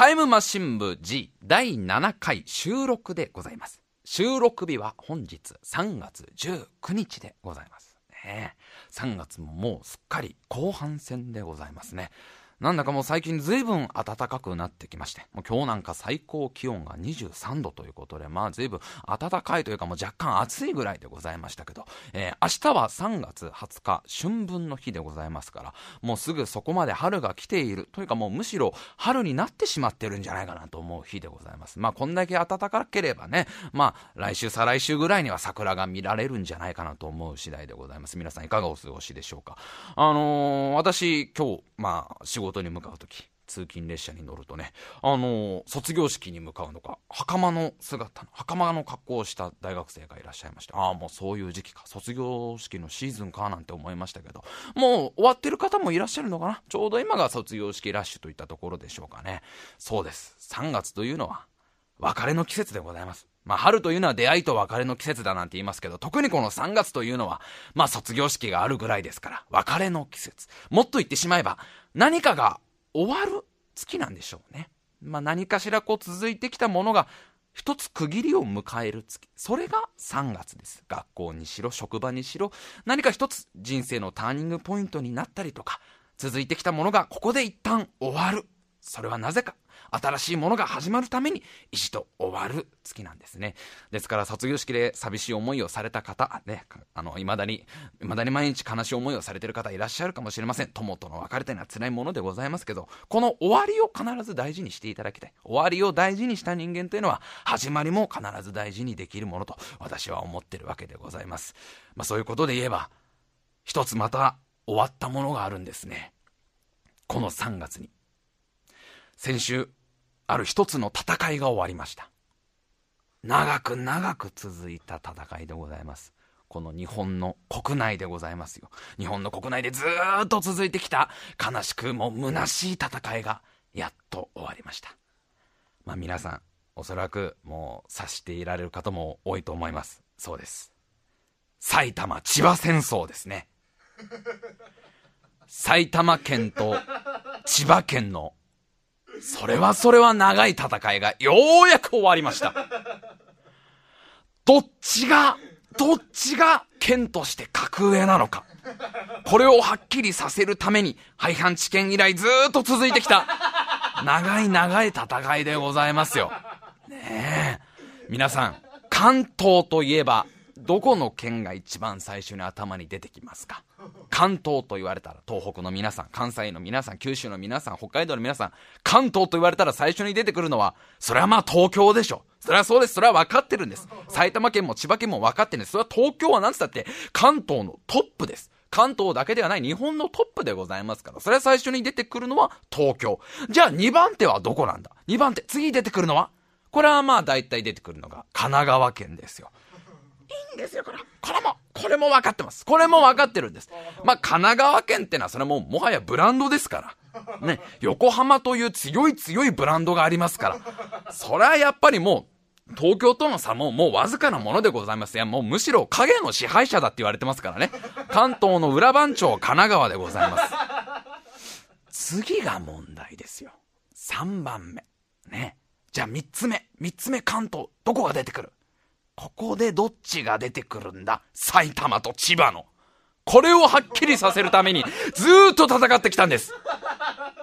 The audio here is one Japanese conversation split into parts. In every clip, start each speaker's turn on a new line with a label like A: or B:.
A: タイムマシン部 G 第7回収録でございます。収録日は本日3月19日でございます。ね、3月ももうすっかり後半戦でございますね。なんだかもう最近随分暖かくなってきまして、もう今日なんか最高気温が23度ということで、まあ随分暖かいというかもう若干暑いぐらいでございましたけど、えー明日は3月20日春分の日でございますから、もうすぐそこまで春が来ているというかもうむしろ春になってしまってるんじゃないかなと思う日でございます。まあこんだけ暖かければね、まあ来週再来週ぐらいには桜が見られるんじゃないかなと思う次第でございます。皆さんいかがお過ごしでしょうか。あのー私今日、まあ仕事に向かうとき、通勤列車に乗るとね、あのー卒業式に向かうのか、袴の姿の、袴の格好をした大学生がいらっしゃいまして、ああ、もうそういう時期か、卒業式のシーズンかなんて思いましたけど、もう終わってる方もいらっしゃるのかな？ちょうど今が卒業式ラッシュといったところでしょうかね。そうです。3月というのは、別れの季節でございます。まあ、春というのは出会いと別れの季節だなんて言いますけど、特にこの3月というのは、まあ、卒業式があるぐらいですから、別れの季節。もっと言ってしまえば、何かが終わる月なんでしょうね。まあ、何かしらこう続いてきたものが、一つ区切りを迎える月。それが3月です。学校にしろ、職場にしろ、何か一つ人生のターニングポイントになったりとか、続いてきたものがここで一旦終わる。それはなぜか。新しいものが始まるために一度終わる月なんですね。ですから卒業式で寂しい思いをされた方、ね、あの、未だに、未だに毎日悲しい思いをされている方いらっしゃるかもしれません。友との別れというのは辛いものでございますけど、この終わりを必ず大事にしていただきたい。終わりを大事にした人間というのは、始まりも必ず大事にできるものと私は思っているわけでございます。まあそういうことで言えば、一つまた終わったものがあるんですね。この3月に。先週、ある一つの戦いが終わりました。長く長く続いた戦いでございます。この日本の国内でございますよ。日本の国内でずっと続いてきた悲しくも虚しい戦いがやっと終わりました。まあ皆さん、おそらくもう察していられる方も多いと思います。そうです。埼玉千葉戦争ですね。埼玉県と千葉県のそれはそれは長い戦いがようやく終わりました。どっちが、どっちが県として格上なのか。これをはっきりさせるために、廃藩置県以来ずっと続いてきた、長い長い戦いでございますよ。ねえ。皆さん、関東といえば、どこの県が一番最初に頭に出てきますか？関東と言われたら、東北の皆さん、関西の皆さん、九州の皆さん、北海道の皆さん、関東と言われたら最初に出てくるのは、それはまあ東京でしょ。それはそうです。それは分かってるんです。埼玉県も千葉県も分かってるんです。それは東京は何つったって、関東のトップです。関東だけではない日本のトップでございますから、それは最初に出てくるのは東京。じゃあ2番手はどこなんだ ?2 番手、次出てくるのは？これはまあ大体出てくるのが神奈川県ですよ。いいんですよ、これ。これも、これも分かってます。これも分かってるんです。まあ、神奈川県ってのはそれはもうもはやブランドですから。ね、横浜という強い強いブランドがありますから。それはやっぱりもう、東京との差ももうわずかなものでございます。いや、もうむしろ影の支配者だって言われてますからね。関東の裏番長神奈川でございます。次が問題ですよ。3番目。ね。じゃあ3つ目。3つ目関東。どこが出てくる？ここでどっちが出てくるんだ？埼玉と千葉の。これをはっきりさせるために、ずーっと戦ってきたんです。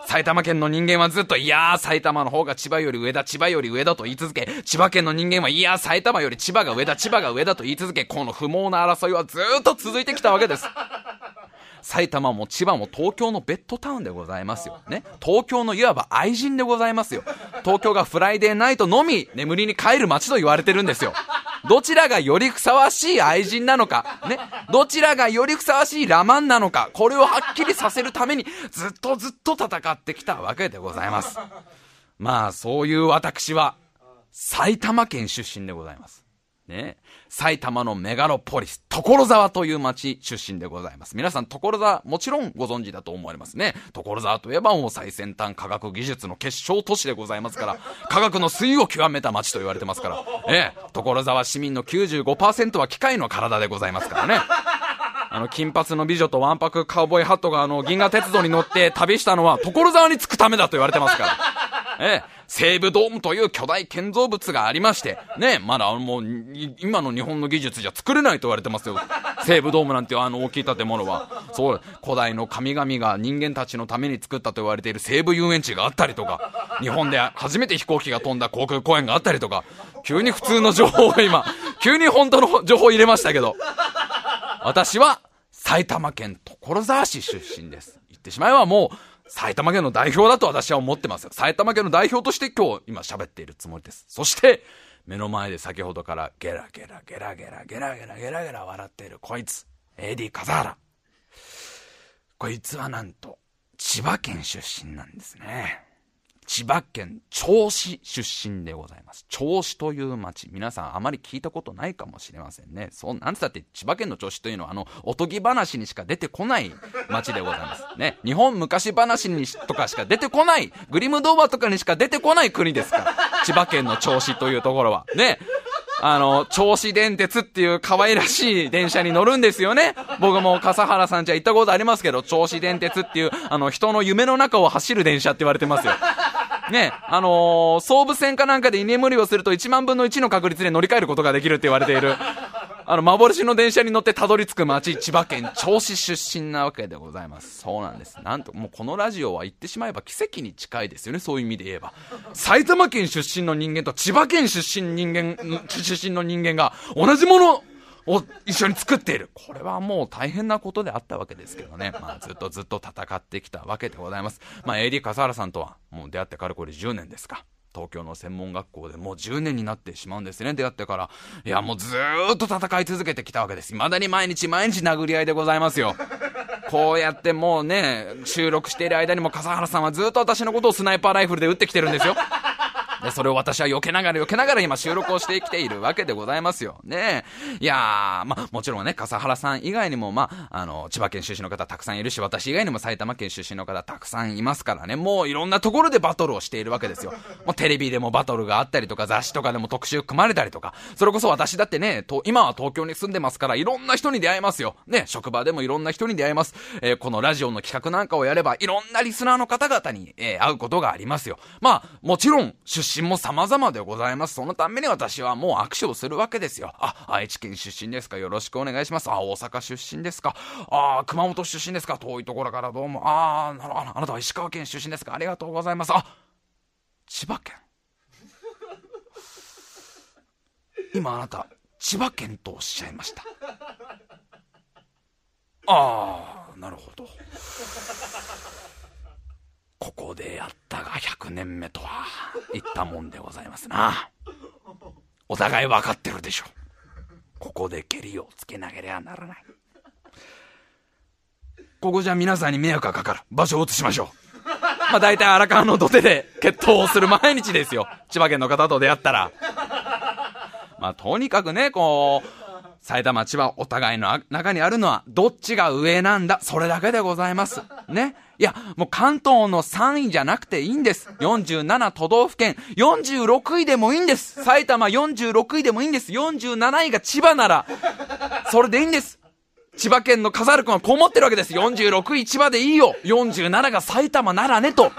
A: 埼玉県の人間はずっと、いやー、埼玉の方が千葉より上だ、千葉より上だと言い続け、千葉県の人間は、いやー、埼玉より千葉が上だ、千葉が上だと言い続け、この不毛な争いはずーっと続いてきたわけです。埼玉も千葉も東京のベッドタウンでございますよ。ね？東京のいわば愛人でございますよ。東京がフライデーナイトのみ眠りに帰る街と言われてるんですよ。どちらがよりふさわしい愛人なのか、ね。どちらがよりふさわしいラマンなのか、これをはっきりさせるためにずっとずっと戦ってきたわけでございます。まあ、そういう私は、埼玉県出身でございます。ね。埼玉のメガロポリス、所沢という町出身でございます。皆さん、所沢、もちろんご存知だと思われますね。所沢といえばもう最先端科学技術の結晶都市でございますから、科学の粋を極めた町と言われてますから、ええ、所沢市民の95%は機械の体でございますからね。あの、金髪の美女とワンパクカウボーイハットがあの、銀河鉄道に乗って旅したのは、所沢に着くためだと言われてますから。ええ、西武ドームという巨大建造物がありまして、ね、まだもう、今の日本の技術じゃ作れないと言われてますよ。西武ドームなんていうあの大きい建物は。そう、古代の神々が人間たちのために作ったと言われている西武遊園地があったりとか、日本で初めて飛行機が飛んだ航空公園があったりとか、急に普通の情報を今、急に本当の情報を入れましたけど、私は埼玉県所沢市出身です。言ってしまえばもう、埼玉県の代表だと私は思ってますよ。埼玉県の代表として今日今喋っているつもりです。そして、目の前で先ほどからゲラゲラゲラゲラゲラゲラゲラゲラ笑っているこいつ、AD 笠原。こいつはなんと、千葉県出身なんですね。千葉県銚子出身でございます。銚子という町、皆さんあまり聞いたことないかもしれませんね。そう、なんつったって千葉県の銚子というのはあの、おとぎ話にしか出てこない町でございます。ね。日本昔話にとかしか出てこない、グリム童話とかにしか出てこない国ですから。千葉県の銚子というところは。ね。あの、銚子電鉄っていう可愛らしい電車に乗るんですよね。僕も笠原さんじゃ行ったことありますけど、銚子電鉄っていう、あの、人の夢の中を走る電車って言われてますよ。ね、あのー、総武線かなんかで居眠りをすると1万分の1の確率で乗り換えることができるって言われている、あの、幻の電車に乗ってたどり着く町、千葉県銚子出身なわけでございます。そうなんです。なんと、もうこのラジオは言ってしまえば奇跡に近いですよね、そういう意味で言えば。埼玉県出身の人間と千葉県出身人間、出身の人間が同じものを一緒に作っている。これはもう大変なことであったわけですけどね。まあずっとずっと戦ってきたわけでございます。まあ AD 笠原さんとはもう出会ってかれこれ10年ですか。東京の専門学校でもう10年になってしまうんですね、出会ってから。いや、もうずーっと戦い続けてきたわけです。未だに毎日毎日殴り合いでございますよ。こうやってもうね、収録している間にも笠原さんはずっと私のことをスナイパーライフルで撃ってきてるんですよ。で、それを私は避けながら避けながら今収録をしてきているわけでございますよ。ねいやー、ま、もちろんね、笠原さん以外にも、まあ、あの、千葉県出身の方たくさんいるし、私以外にも埼玉県出身の方たくさんいますからね、もういろんなところでバトルをしているわけですよ。もうテレビでもバトルがあったりとか、雑誌とかでも特集組まれたりとか、それこそ私だってね、と今は東京に住んでますから、いろんな人に出会えますよ。ね、職場でもいろんな人に出会えます。えー、このラジオの企画なんかをやれば、いろんなリスナーの方々に、えー、会うことがありますよ。まあ、もちろん、出身も様々でございます。そのために私はもう握手をするわけですよ。あ、愛知県出身ですか？よろしくお願いします。あ、大阪出身ですか？あ、熊本出身ですか？遠いところからどうも。あなあ、あなたは石川県出身ですか？ありがとうございます。あ、千葉県。今あなた、千葉県とおっしゃいました。ああ、なるほど。ここでやったが100年目とは言ったもんでございますな。お互い分かってるでしょ。ここで蹴りをつけなければならない。ここじゃ皆さんに迷惑がかかる。場所を移しましょう。まあ大体荒川の土手で決闘をする毎日ですよ。千葉県の方と出会ったら。まあとにかくね、こう、埼玉、千葉、お互いの中にあるのは、どっちが上なんだ。それだけでございます。ね。いや、もう関東の3位じゃなくていいんです。47都道府県、46位でもいいんです。埼玉46位でもいいんです。47位が千葉なら、それでいいんです。千葉県の笠原君はこう思ってるわけです。46位千葉でいいよ。47が埼玉ならねと。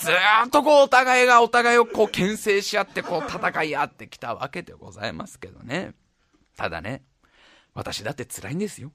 A: ずーっとこうお互いがお互いをこう牽制し合ってこう戦い合ってきたわけでございますけどね。ただね、私だって辛いんですよ。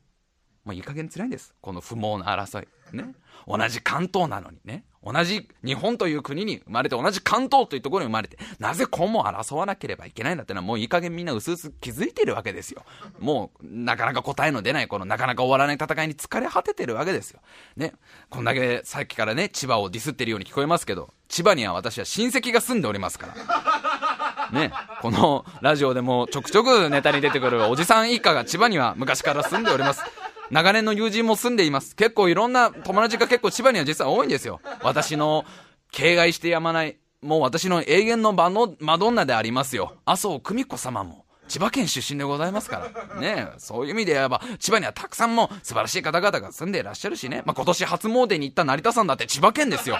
A: もういい加減辛いんです。この不毛な争い。ね。同じ関東なのにね。同じ日本という国に生まれて、同じ関東というところに生まれて、なぜこうも争わなければいけないんだってのはもういい加減みんな薄々気づいてるわけですよ。もう、なかなか答えの出ない、このなかなか終わらない戦いに疲れ果ててるわけですよ。ね。こんだけさっきからね、千葉をディスってるように聞こえますけど、千葉には私は親戚が住んでおりますから。ね。このラジオでもちょくちょくネタに出てくるおじさん一家が千葉には昔から住んでおります。長年の友人も住んでいます。結構いろんな友達が結構千葉には実は多いんですよ。私の敬愛してやまない、もう私の永遠の場のマドンナでありますよ。麻生久美子様も。千葉県出身でございますから。ねそういう意味で言えば、千葉にはたくさんも素晴らしい方々が住んでいらっしゃるしね。まあ、今年初詣に行った成田さんだって千葉県ですよ。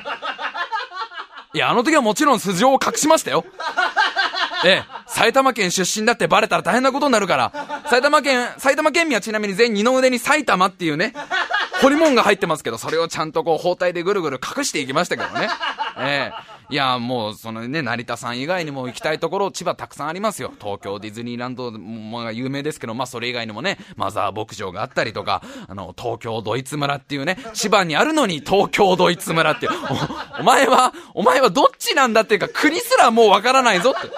A: いや、あの時はもちろん素性を隠しましたよ。ええ、埼玉県出身だってバレたら大変なことになるから、埼玉県、埼玉県民はちなみに全員二の腕に埼玉っていうね、彫り物が入ってますけど、それをちゃんとこう包帯でぐるぐる隠していきましたけどね。ええいや、もう、そのね、成田さん以外にも行きたいところ、千葉たくさんありますよ。東京ディズニーランドも有名ですけど、まあそれ以外にもね、マザー牧場があったりとか、あの、東京ドイツ村っていうね、千葉にあるのに東京ドイツ村っていう、お前は、お前はどっちなんだっていうか、国すらもうわからないぞって。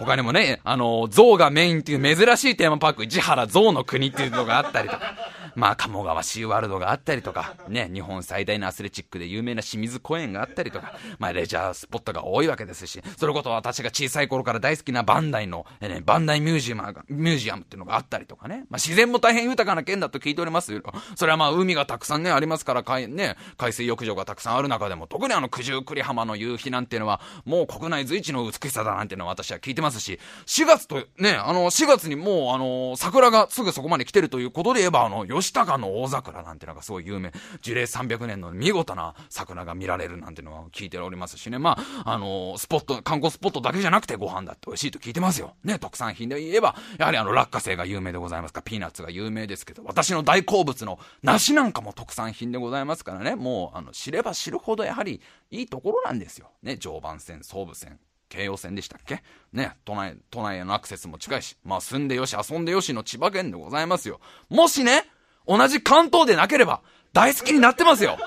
A: 他にもね、あの、象がメインっていう珍しいテーマパーク、市原象の国っていうのがあったりとか。まあ、鴨川シーワールドがあったりとか、ね、日本最大のアスレチックで有名な清水公園があったりとか、まあ、レジャースポットが多いわけですし、それこそ私が小さい頃から大好きなバンダイの、えね、バンダイミュージアム、ミュージアムっていうのがあったりとかね、まあ、自然も大変豊かな県だと聞いておりますよ。それはまあ、海がたくさんね、ありますから、海、ね、海水浴場がたくさんある中でも、特にあの、九十九里浜の夕日なんていうのは、もう国内随一の美しさだなんていうのは私は聞いてますし、4月と、ね、あの、4月にもう、あの、桜がすぐそこまで来てるということで言えば、あの、高の大桜なんてのがすごい有名。樹齢300年の見事な桜が見られるなんてのは聞いておりますしね。まあ、あの、スポット、観光スポットだけじゃなくてご飯だって美味しいと聞いてますよ。ね、特産品で言えば、やはりあの、落花生が有名でございますか、ピーナッツが有名ですけど、私の大好物の梨なんかも特産品でございますからね、もう、あの、知れば知るほどやはりいいところなんですよ。ね、常磐線、総武線、京葉線でしたっけ？ね、都内、都内へのアクセスも近いし、まあ住んでよし、遊んでよしの千葉県でございますよ。もしね、同じ関東でなければ、大好きになってますよ。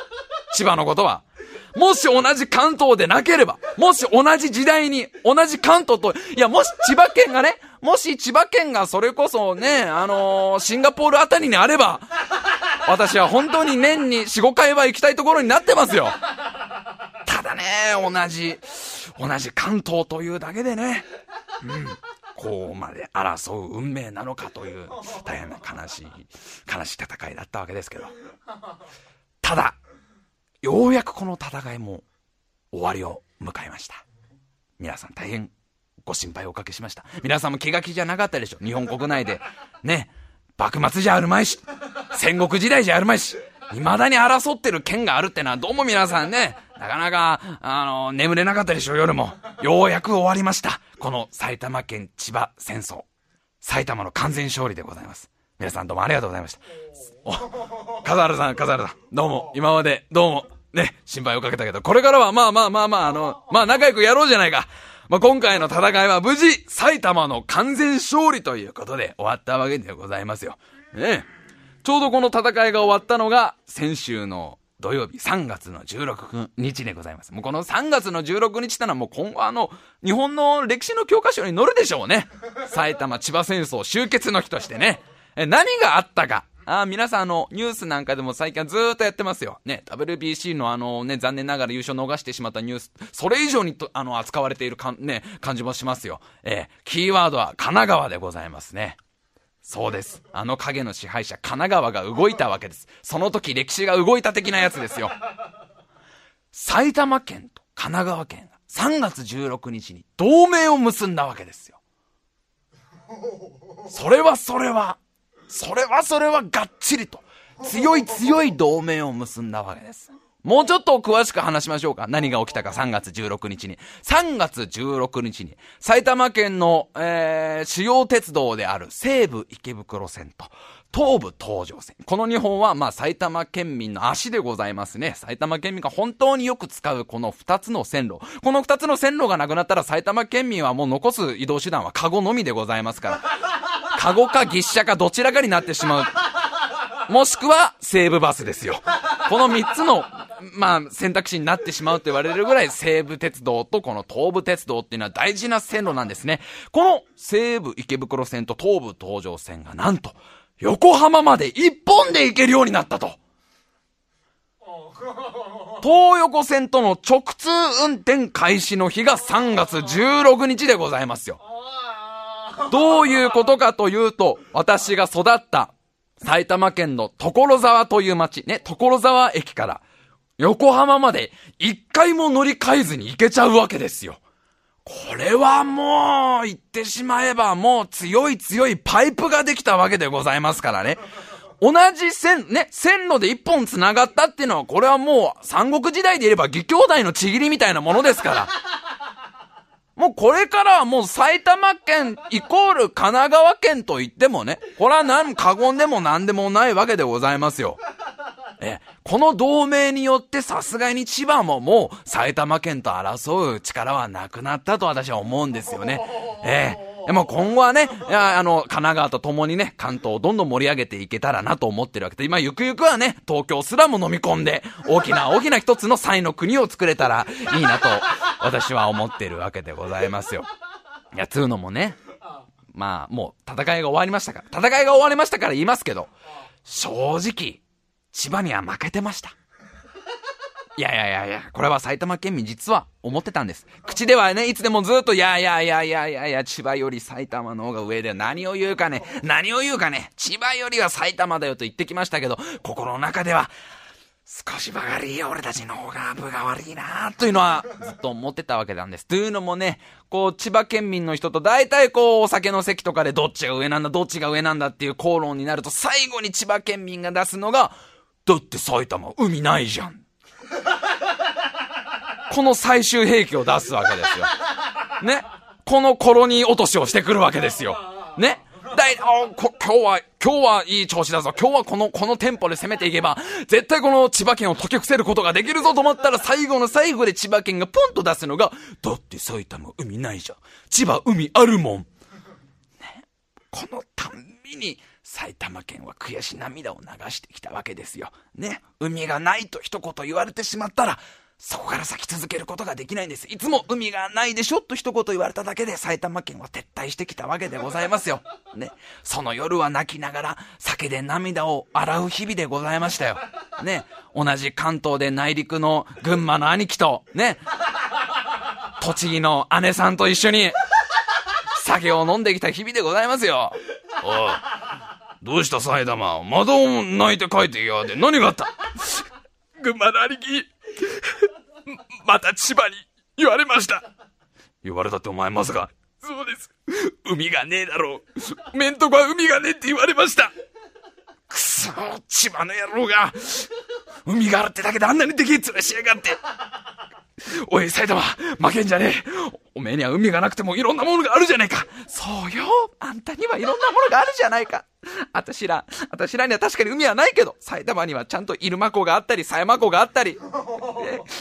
A: 千葉のことは。もし同じ関東でなければ、もし同じ時代に、同じ関東と、いや、もし千葉県がね、もし千葉県がそれこそね、あのー、シンガポールあたりにあれば、私は本当に年に4、5回は行きたいところになってますよ。ただね、同じ、同じ関東というだけでね、うん、こうまで争う運命なのかという、大変な悲しい、悲しい戦いだったわけですけど。ただ、ようやくこの戦いも終わりを迎えました。皆さん大変ご心配をおかけしました。皆さんも気が気じゃなかったでしょ。日本国内で。ね、幕末じゃあるまいし、戦国時代じゃあるまいし、未だに争ってる県があるってのはどうも皆さんね、なかなか、あの、眠れなかったでしょ、夜も。ようやく終わりました。この埼玉県千葉戦争。埼玉の完全勝利でございます。皆さんどうもありがとうございました。お、笠原さん、笠原さん、どうも、今まで、どうも、ね、心配をかけたけど、これからはまあまあまあまあ、あの、まあ仲良くやろうじゃないか。まあ今回の戦いは無事、埼玉の完全勝利ということで終わったわけでございますよ。ねちょうどこの戦いが終わったのが、先週の土曜日3月の16日でございます。もうこの3月の16日ってのはもう今後あの、日本の歴史の教科書に載るでしょうね。埼玉千葉戦争終結の日としてね。え、何があったか。あ皆さんあの、ニュースなんかでも最近はずっとやってますよ。ね、WBC のあのね、残念ながら優勝逃してしまったニュース、それ以上にと、あの、扱われているかん、ね、感じもしますよ。えキーワードは神奈川でございますね。そうです。あの影の支配者、神奈川が動いたわけです。その時歴史が動いた的なやつですよ。埼玉県と神奈川県が3月16日に同盟を結んだわけですよ。それはそれは、それはそれはがっちりと、強い強い同盟を結んだわけです。もうちょっと詳しく話しましょうか。何が起きたか3月16日に。3月16日に、埼玉県の、えー、主要鉄道である西武池袋線と、東武東上線。この2本は、まあ、埼玉県民の足でございますね。埼玉県民が本当によく使うこの2つの線路。この2つの線路がなくなったら埼玉県民はもう残す移動手段はカゴのみでございますから。カゴか牛車かどちらかになってしまう。もしくは西武バスですよ。この3つのまあ、選択肢になってしまうと言われるぐらい西武鉄道とこの東武鉄道っていうのは大事な線路なんですね。この西武池袋線と東武東上線がなんと、横浜まで一本で行けるようになったと。東横線との直通運転開始の日が3月16日でございますよ。どういうことかというと、私が育った埼玉県の所沢という町、ね、所沢駅から横浜まで一回も乗り換えずに行けちゃうわけですよ。これはもう、言ってしまえばもう強い強いパイプができたわけでございますからね。同じ線、ね、線路で一本繋がったっていうのは、これはもう三国時代で言えば義兄弟のちぎりみたいなものですから。もうこれからはもう埼玉県イコール神奈川県と言ってもね、これは何、過言でも何でもないわけでございますよ。え、この同盟によってさすがに千葉ももう埼玉県と争う力はなくなったと私は思うんですよね。ええでも今後はね、あの、神奈川と共にね、関東をどんどん盛り上げていけたらなと思ってるわけで、今、ゆくゆくはね、東京すらも飲み込んで、大きな 大きな一つの際の国を作れたらいいなと、私は思ってるわけでございますよ。いや、つうのもね、まあ、もう戦いが終わりましたから、戦いが終わりましたから言いますけど、正直、千葉には負けてました。いやいやいやいや、これは埼玉県民実は思ってたんです。口ではね、いつでもずっと、いやいやいやいやいやいや、千葉より埼玉の方が上で何を言うかね、何を言うかね、千葉よりは埼玉だよと言ってきましたけど、心の中では、少しばかり俺たちの方が分が悪いなというのはずっと思ってたわけなんです。というのもね、こう千葉県民の人と大体こうお酒の席とかでどっちが上なんだ、どっちが上なんだっていう口論になると最後に千葉県民が出すのが、だって埼玉海ないじゃん。この最終兵器を出すわけですよ。ね？このコロニー落としをしてくるわけですよ。ね？だい、あこ、今日は、今日はいい調子だぞ。今日はこの、このテンポで攻めていけば、絶対この千葉県を解き伏せることができるぞと思ったら、最後の最後で千葉県がポンと出すのが、だって埼玉海ないじゃん。千葉海あるもん。ね？このたんびに、埼玉県は悔し涙を流してきたわけですよ。ね。海がないと一言言われてしまったら、そこから先続けることができないんです。いつも海がないでしょと一言言われただけで埼玉県は撤退してきたわけでございますよ。ね。その夜は泣きながら酒で涙を洗う日々でございましたよ。ね。同じ関東で内陸の群馬の兄貴と、ね。栃木の姉さんと一緒に酒を飲んできた日々でございますよ。おい。どうした埼玉まだ泣いて帰ってきやがって何があった？群馬の兄貴また千葉に言われました。言われたってお前まさか。そうです。海がねえだろう。めんとこは海がねえって言われました。くそ千葉の野郎が。海があるってだけであんなにでけえ面しやがって。おい、埼玉、負けんじゃねえ。おめえには海がなくてもいろんなものがあるじゃねえか。そうよ。あんたにはいろんなものがあるじゃないか。あたしら、あたしらには確かに海はないけど、埼玉にはちゃんと入間湖があったり、狭山湖があったり、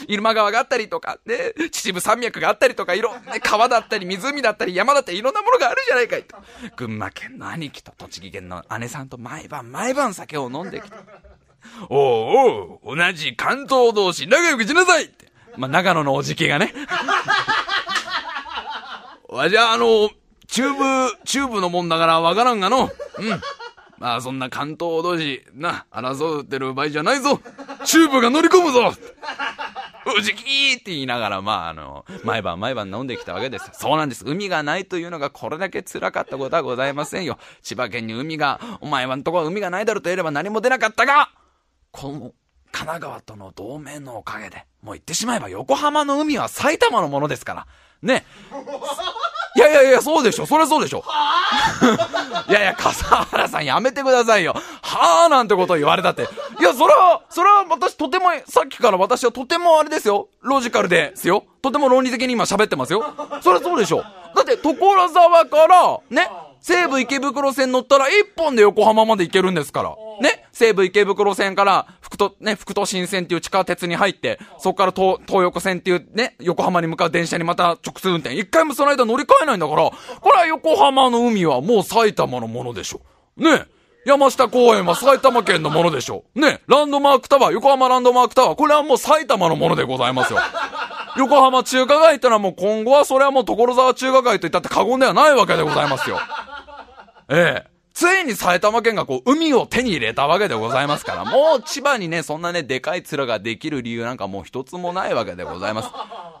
A: 入間川があったりとか、ね、秩父山脈があったりとか、いろ、ね、川だったり、湖だったり、山だったり、いろんなものがあるじゃないかいと。群馬県の兄貴と栃木県の姉さんと毎晩毎晩酒を飲んできた。おうおう、同じ関東同士仲良くしなさいって。まあ、長野のおじきがね。わじゃあ、あの、チューブ、チューブのもんだからわからんがの。うん。まあ、そんな関東同士、な、争ってる場合じゃないぞ。チューブが乗り込むぞうじきーって言いながら、まあ、あの、毎晩毎晩飲んできたわけです。そうなんです。海がないというのがこれだけ辛かったことはございませんよ。千葉県に海が、お前はんとこは海がないだろうと言えれば何も出なかったが、この、神奈川との同盟のおかげで、もう言ってしまえば横浜の海は埼玉のものですから。ね。いやいやいや、そうでしょ。そりゃそうでしょ。いやいや、笠原さんやめてくださいよ。はぁなんてことを言われたって。いや、それは、それは私とても、さっきから私はとてもあれですよ。ロジカルですよ。とても論理的に今喋ってますよ。そりゃそうでしょ。だって、所沢から、ね、西武池袋線乗ったら一本で横浜まで行けるんですから。ね？西武池袋線から福都、ね、福都新線っていう地下鉄に入って、そこから東、東横線っていうね、横浜に向かう電車にまた直通運転。一回もその間乗り換えないんだから、これは横浜の海はもう埼玉のものでしょ。ね？山下公園は埼玉県のものでしょ。ね？ランドマークタワー、横浜ランドマークタワー、これはもう埼玉のものでございますよ。横浜中華街ってのはもう今後はそれはもう所沢中華街といったって過言ではないわけでございますよ。ええ。ついに埼玉県がこう、海を手に入れたわけでございますから、もう千葉にね、そんなね、でかい面ができる理由なんかもう一つもないわけでございます。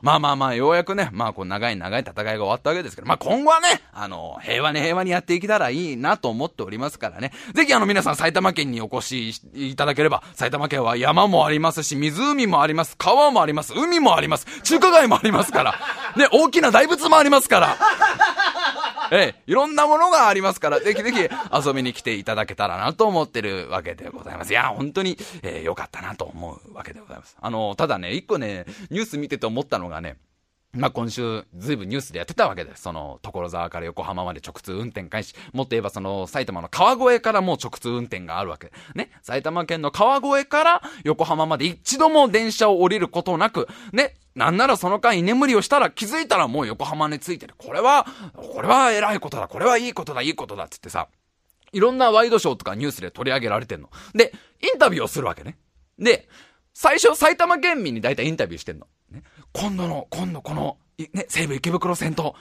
A: まあまあまあ、ようやくね、まあこう、長い長い戦いが終わったわけですけど、まあ今後はね、あの、平和に平和にやっていけたらいいなと思っておりますからね。ぜひあの皆さん埼玉県にお越しいただければ、埼玉県は山もありますし、湖もあります、川もあります、海もあります、中華街もありますから、ね、大きな大仏もありますから、ええ、いろんなものがありますから、ぜひぜひ遊びに来ていただけたらなと思ってるわけでございます。いや、本当に、えー、よかったなと思うわけでございます。あの、ただね、一個ね、ニュース見てて思ったのがね、まあ、今週、ずいぶんニュースでやってたわけです。その、所沢から横浜まで直通運転開始。もっと言えば、その、埼玉の川越からもう直通運転があるわけ。ね。埼玉県の川越から横浜まで一度も電車を降りることなく、ね。なんならその間居眠りをしたら気づいたらもう横浜に着いてる。これは、これは偉いことだ。これはいいことだ、いいことだ。つってさ、いろんなワイドショーとかニュースで取り上げられてんの。で、インタビューをするわけね。で、最初埼玉県民に大体インタビューしてんの。今度の、今度この、ね、西武池袋線と、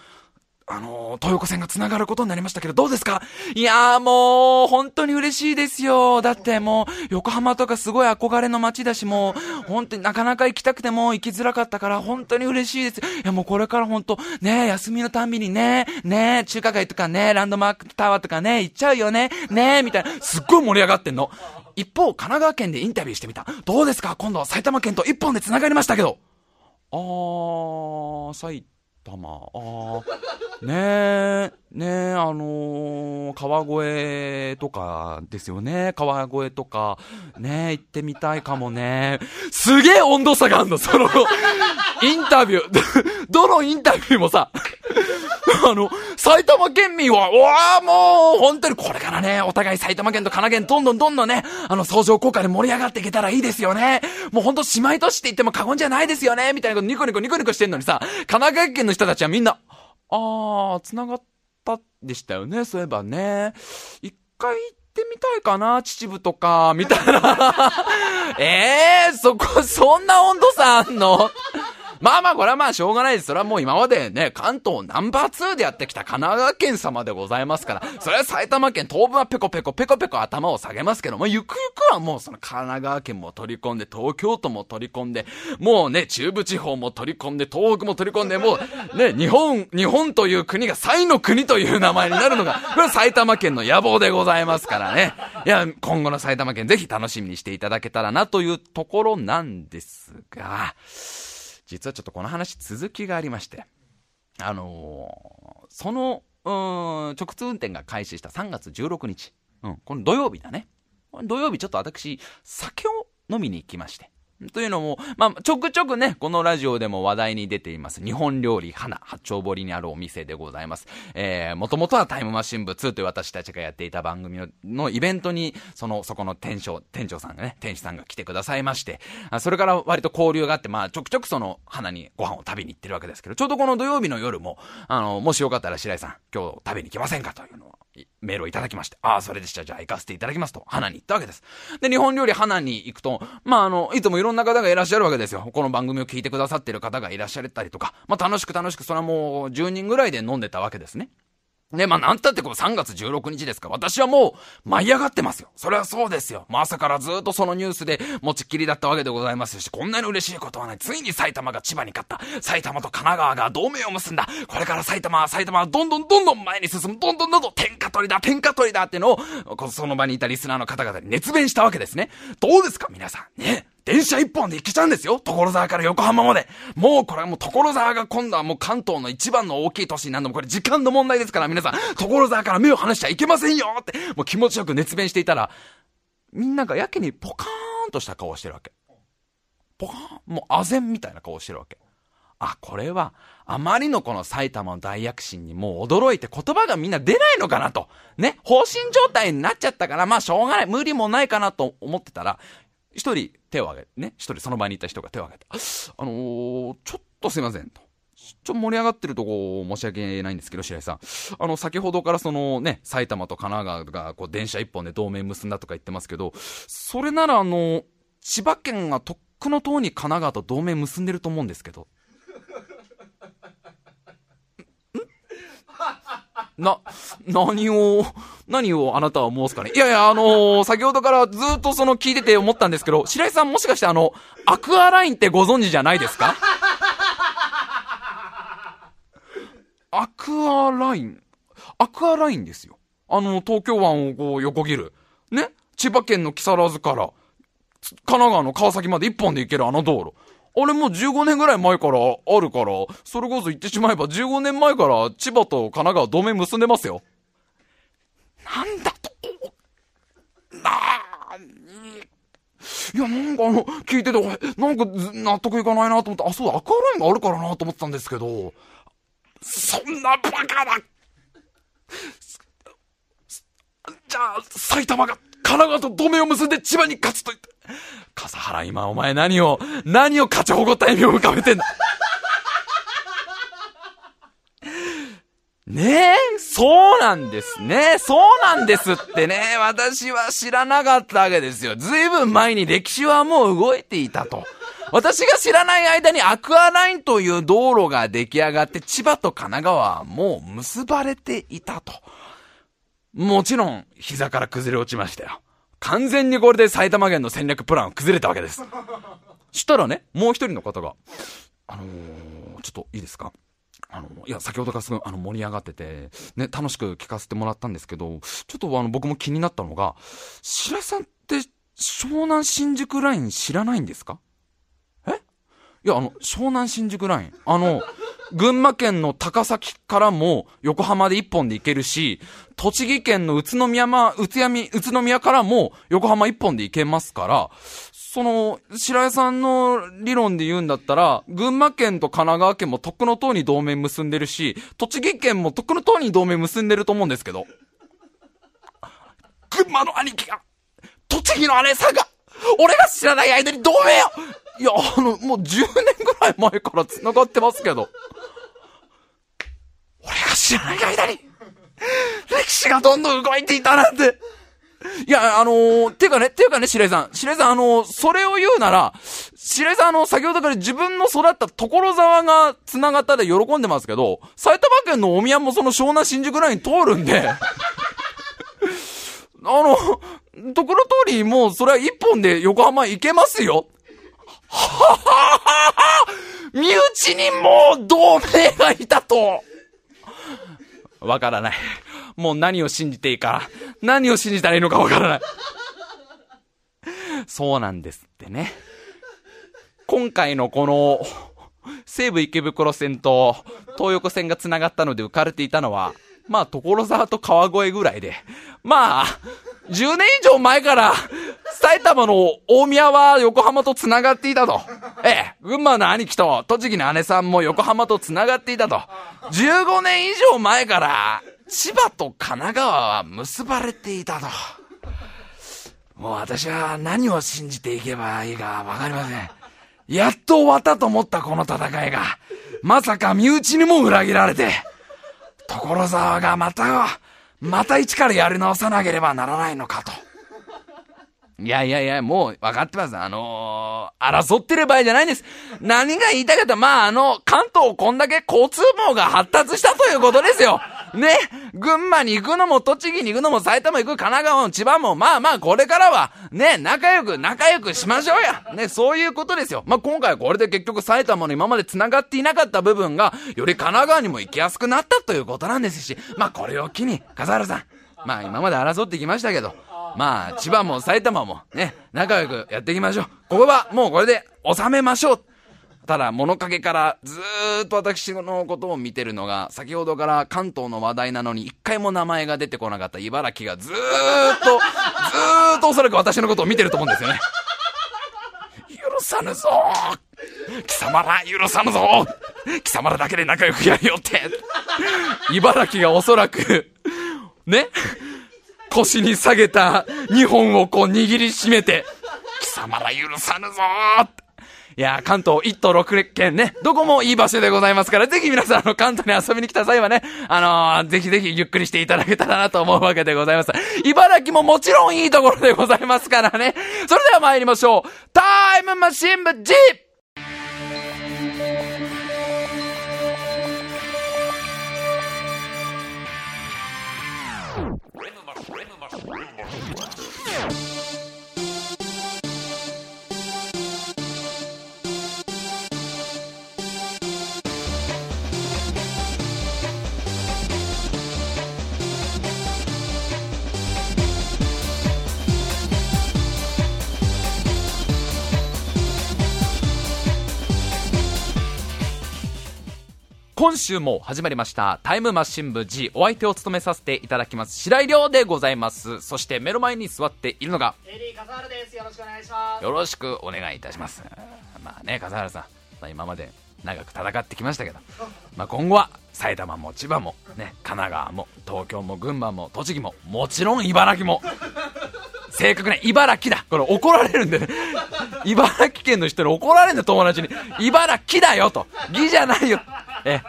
A: あのー、東横線が繋がることになりましたけど、どうですか？いやーもう、本当に嬉しいですよ。だってもう、横浜とかすごい憧れの街だし、もう、本当になかなか行きたくても行きづらかったから、本当に嬉しいです。いやもうこれから本当、ね休みのたんびにね、ね中華街とかね、ランドマークタワーとかね、行っちゃうよね、ねみたいな、すっごい盛り上がってんの。一方、神奈川県でインタビューしてみた。どうですか？今度は埼玉県と一本で繋がりましたけど。ああ、埼玉、あ、ねえ、ねえ、あのー、川越とかですよね。川越とか、ねえ、行ってみたいかもね。すげえ温度差があんの、その、インタビュー。どのインタビューもさ、あの、埼玉県民は、うわもう、本当にこれからね、お互い埼玉県と神奈川県どんどんどんどんね、あの、相乗効果で盛り上がっていけたらいいですよね。もうほんと姉妹都市って言っても過言じゃないですよね、みたいなことニコニコニコニコしてんのにさ、神奈川県の人たちはみんな、あー、繋がったでしたよね、そういえばね。一回行ってみたいかな、秩父とか、みたいな。え えー、そこ、そんな温度差あんの？まあまあ、これはまあ、しょうがないです。それはもう今までね、関東ナンバー2でやってきた神奈川県様でございますから、それは埼玉県東部はペコペコペコペコ頭を下げますけども、ゆくゆくはもうその神奈川県も取り込んで、東京都も取り込んで、もうね、中部地方も取り込んで、東北も取り込んで、もう、ね、日本、日本という国が才の国という名前になるのが、これは埼玉県の野望でございますからね。いや、今後の埼玉県ぜひ楽しみにしていただけたらなというところなんですが、実はちょっとこの話続きがありまして、あのー、その、うん、直通運転が開始した3月16日、うん、この土曜日だね。土曜日ちょっと私、酒を飲みに行きまして。というのも、まあ、ちょくちょくね、このラジオでも話題に出ています、日本料理花、八丁堀にあるお店でございます。えー、もともとはタイムマシン部2という私たちがやっていた番組のイベントに、その、そこの店長、店長さんがね、店主さんが来てくださいまして、あそれから割と交流があって、まあ、ちょくちょくその、花にご飯を食べに行ってるわけですけど、ちょうどこの土曜日の夜も、あの、もしよかったら白井さん、今日食べに来ませんかというのをメールをいただきまして、ああ、それでした。じゃあ行かせていただきますと、花に行ったわけです。で、日本料理花に行くと、まあ、あの、いつもいろんな方がいらっしゃるわけですよ。この番組を聞いてくださっている方がいらっしゃったりとか、まあ、楽しく楽しく、それはもう10人ぐらいで飲んでたわけですね。ね、まあ、なんたってこの3月16日ですか。私はもう、舞い上がってますよ。それはそうですよ。まあ、朝からずっとそのニュースで持ちっきりだったわけでございますし、こんなに嬉しいことはない。ついに埼玉が千葉に勝った。埼玉と神奈川が同盟を結んだ。これから埼玉は埼玉はどんどんどんどん前に進む。どんどんどんどん天下取りだ、天下取りだってのを、その場にいたリスナーの方々に熱弁したわけですね。どうですか皆さん。ね。電車一本で行けちゃうんですよ。所沢から横浜まで。もうこれはもう所沢が今度はもう関東の一番の大きい都市になるのもこれ時間の問題ですから皆さん、所沢から目を離しちゃいけませんよって、もう気持ちよく熱弁していたら、みんながやけにポカーンとした顔をしてるわけ。ポカーンもうあぜんみたいな顔をしてるわけ。あ、これは、あまりのこの埼玉の大躍進にもう驚いて言葉がみんな出ないのかなと。ね、放心状態になっちゃったから、まあしょうがない、無理もないかなと思ってたら、一人手を挙げ、ね、一人その場にいた人が手を挙げて、あのー、ちょっとすいません、と。ちょっと盛り上がってるとこ申し訳ないんですけど、白井さん。あの、先ほどからそのね、埼玉と神奈川がこう電車一本で同盟結んだとか言ってますけど、それならあの、千葉県がとっくの塔に神奈川と同盟結んでると思うんですけど。な、何を、何をあなたは申すかね。いやいや、あのー、先ほどからずっとその聞いてて思ったんですけど、白井さんもしかしてあの、アクアラインってご存知じゃないですか？アクアライン？アクアラインですよ。あの、東京湾をこう横切る。ね？千葉県の木更津から、神奈川の川崎まで一本で行けるあの道路。あれもう15年ぐらい前からあるから、それこそ言ってしまえば15年前から千葉と神奈川同盟結んでますよ。なんだと、なに、いや、なんかあの、聞いてて、なんか納得いかないなと思って、あ、そうだ、アクアラインがあるからなと思ってたんですけど、そんなバカなじゃあ、埼玉が神奈川と同盟を結んで千葉に勝つと言って。笠原今お前何を、何を勝ち誇った笑みを浮かべてんだ。ねえ、そうなんですね。そうなんですってね。私は知らなかったわけですよ。ずいぶん前に歴史はもう動いていたと。私が知らない間にアクアラインという道路が出来上がって千葉と神奈川はもう結ばれていたと。もちろん膝から崩れ落ちましたよ。完全にこれで埼玉県の戦略プラン崩れたわけです。したらね、もう一人の方が、あのー、ちょっといいですか？あの、いや、先ほどからすごい、あの、盛り上がってて、ね、楽しく聞かせてもらったんですけど、ちょっとあの、僕も気になったのが、白井さんって、湘南新宿ライン知らないんですか？えいや、あの、湘南新宿ライン。あの、群馬県の高崎からも横浜で一本で行けるし、栃木県の宇都宮、ま、宇都宮、宇都宮からも横浜一本で行けますから、その、白井さんの理論で言うんだったら、群馬県と神奈川県もとっくの塔に同盟結んでるし、栃木県もとっくの塔に同盟結んでると思うんですけど。群馬の兄貴が、栃木の姉さんが、俺が知らない間に同盟よいや、あの、もう10年ぐらい前から繋がってますけど。俺が知らない間に、歴史がどんどん動いていたなんて。いや、あのー、ていうかね、ていうかね、白井さん。白井さん、あのー、それを言うなら、白井さん、あの、先ほどから自分の育った所沢が繋がったで喜んでますけど、埼玉県の大宮もその湘南新宿ライン通るんで、あの、ところ通り、もうそれは一本で横浜行けますよ。はははは身内にもう同盟がいたと。わからない。もう何を信じていいか、何を信じたらいいのかわからない。そうなんですってね。今回のこの、西武池袋線と東横線が繋がったので浮かれていたのは、まあ、所沢と川越ぐらいで、まあ、10年以上前から、埼玉の大宮は横浜と繋がっていたと。ええ、群馬の兄貴と栃木の姉さんも横浜と繋がっていたと。15年以上前から、千葉と神奈川は結ばれていたと。もう私は何を信じていけばいいかわかりません。やっと終わったと思ったこの戦いが、まさか身内にも裏切られて、所沢がまた、また一からやり直さなければならないのかと。いやいやいや、もう分かってます。あのー、争ってる場合じゃないんです。何が言いたかったまあ、あの、関東こんだけ交通網が発達したということですよ。ね、群馬に行くのも、栃木に行くのも、埼玉行く、神奈川も、千葉も、まあまあ、これからは、ね、仲良く、仲良くしましょうや。ね、そういうことですよ。まあ今回はこれで結局埼玉の今まで繋がっていなかった部分が、より神奈川にも行きやすくなったということなんですし、まあこれを機に、笠原さん、まあ今まで争ってきましたけど、まあ千葉も埼玉もね、仲良くやっていきましょう。ここはもうこれで収めましょう。ただ、物陰からずーっと私のことを見てるのが、先ほどから関東の話題なのに一回も名前が出てこなかった茨城がずーっと、ずーっとおそらく私のことを見てると思うんですよね。許さぬぞ貴様ら許さぬぞ貴様らだけで仲良くやるよって。茨城がおそらく、ね？腰に下げた2本をこう握りしめて、貴様ら許さぬぞっていや、関東1都6県ね、どこもいい場所でございますから、ぜひ皆さん、あの、関東に遊びに来た際はね、あのー、ぜひぜひゆっくりしていただけたらなと思うわけでございます。茨城ももちろんいいところでございますからね。それでは参りましょう。タイムマシン部 G! 俺今週も始まりましたタイムマシン部 G お相手を務めさせていただきます白井亮でございます。そして目の前に座っているのが
B: エリー笠原です。よろしくお願いします。
A: よろしくお願いいたします。まあね笠原さん、まあ、今まで長く戦ってきましたけど、まあ、今後は埼玉も千葉も、ね、神奈川も東京も群馬も栃木ももちろん茨城も。正確ね茨城だ。これ怒られるんでね。茨城県の人に怒られるんだ友達に。茨城だよと。義じゃないよえ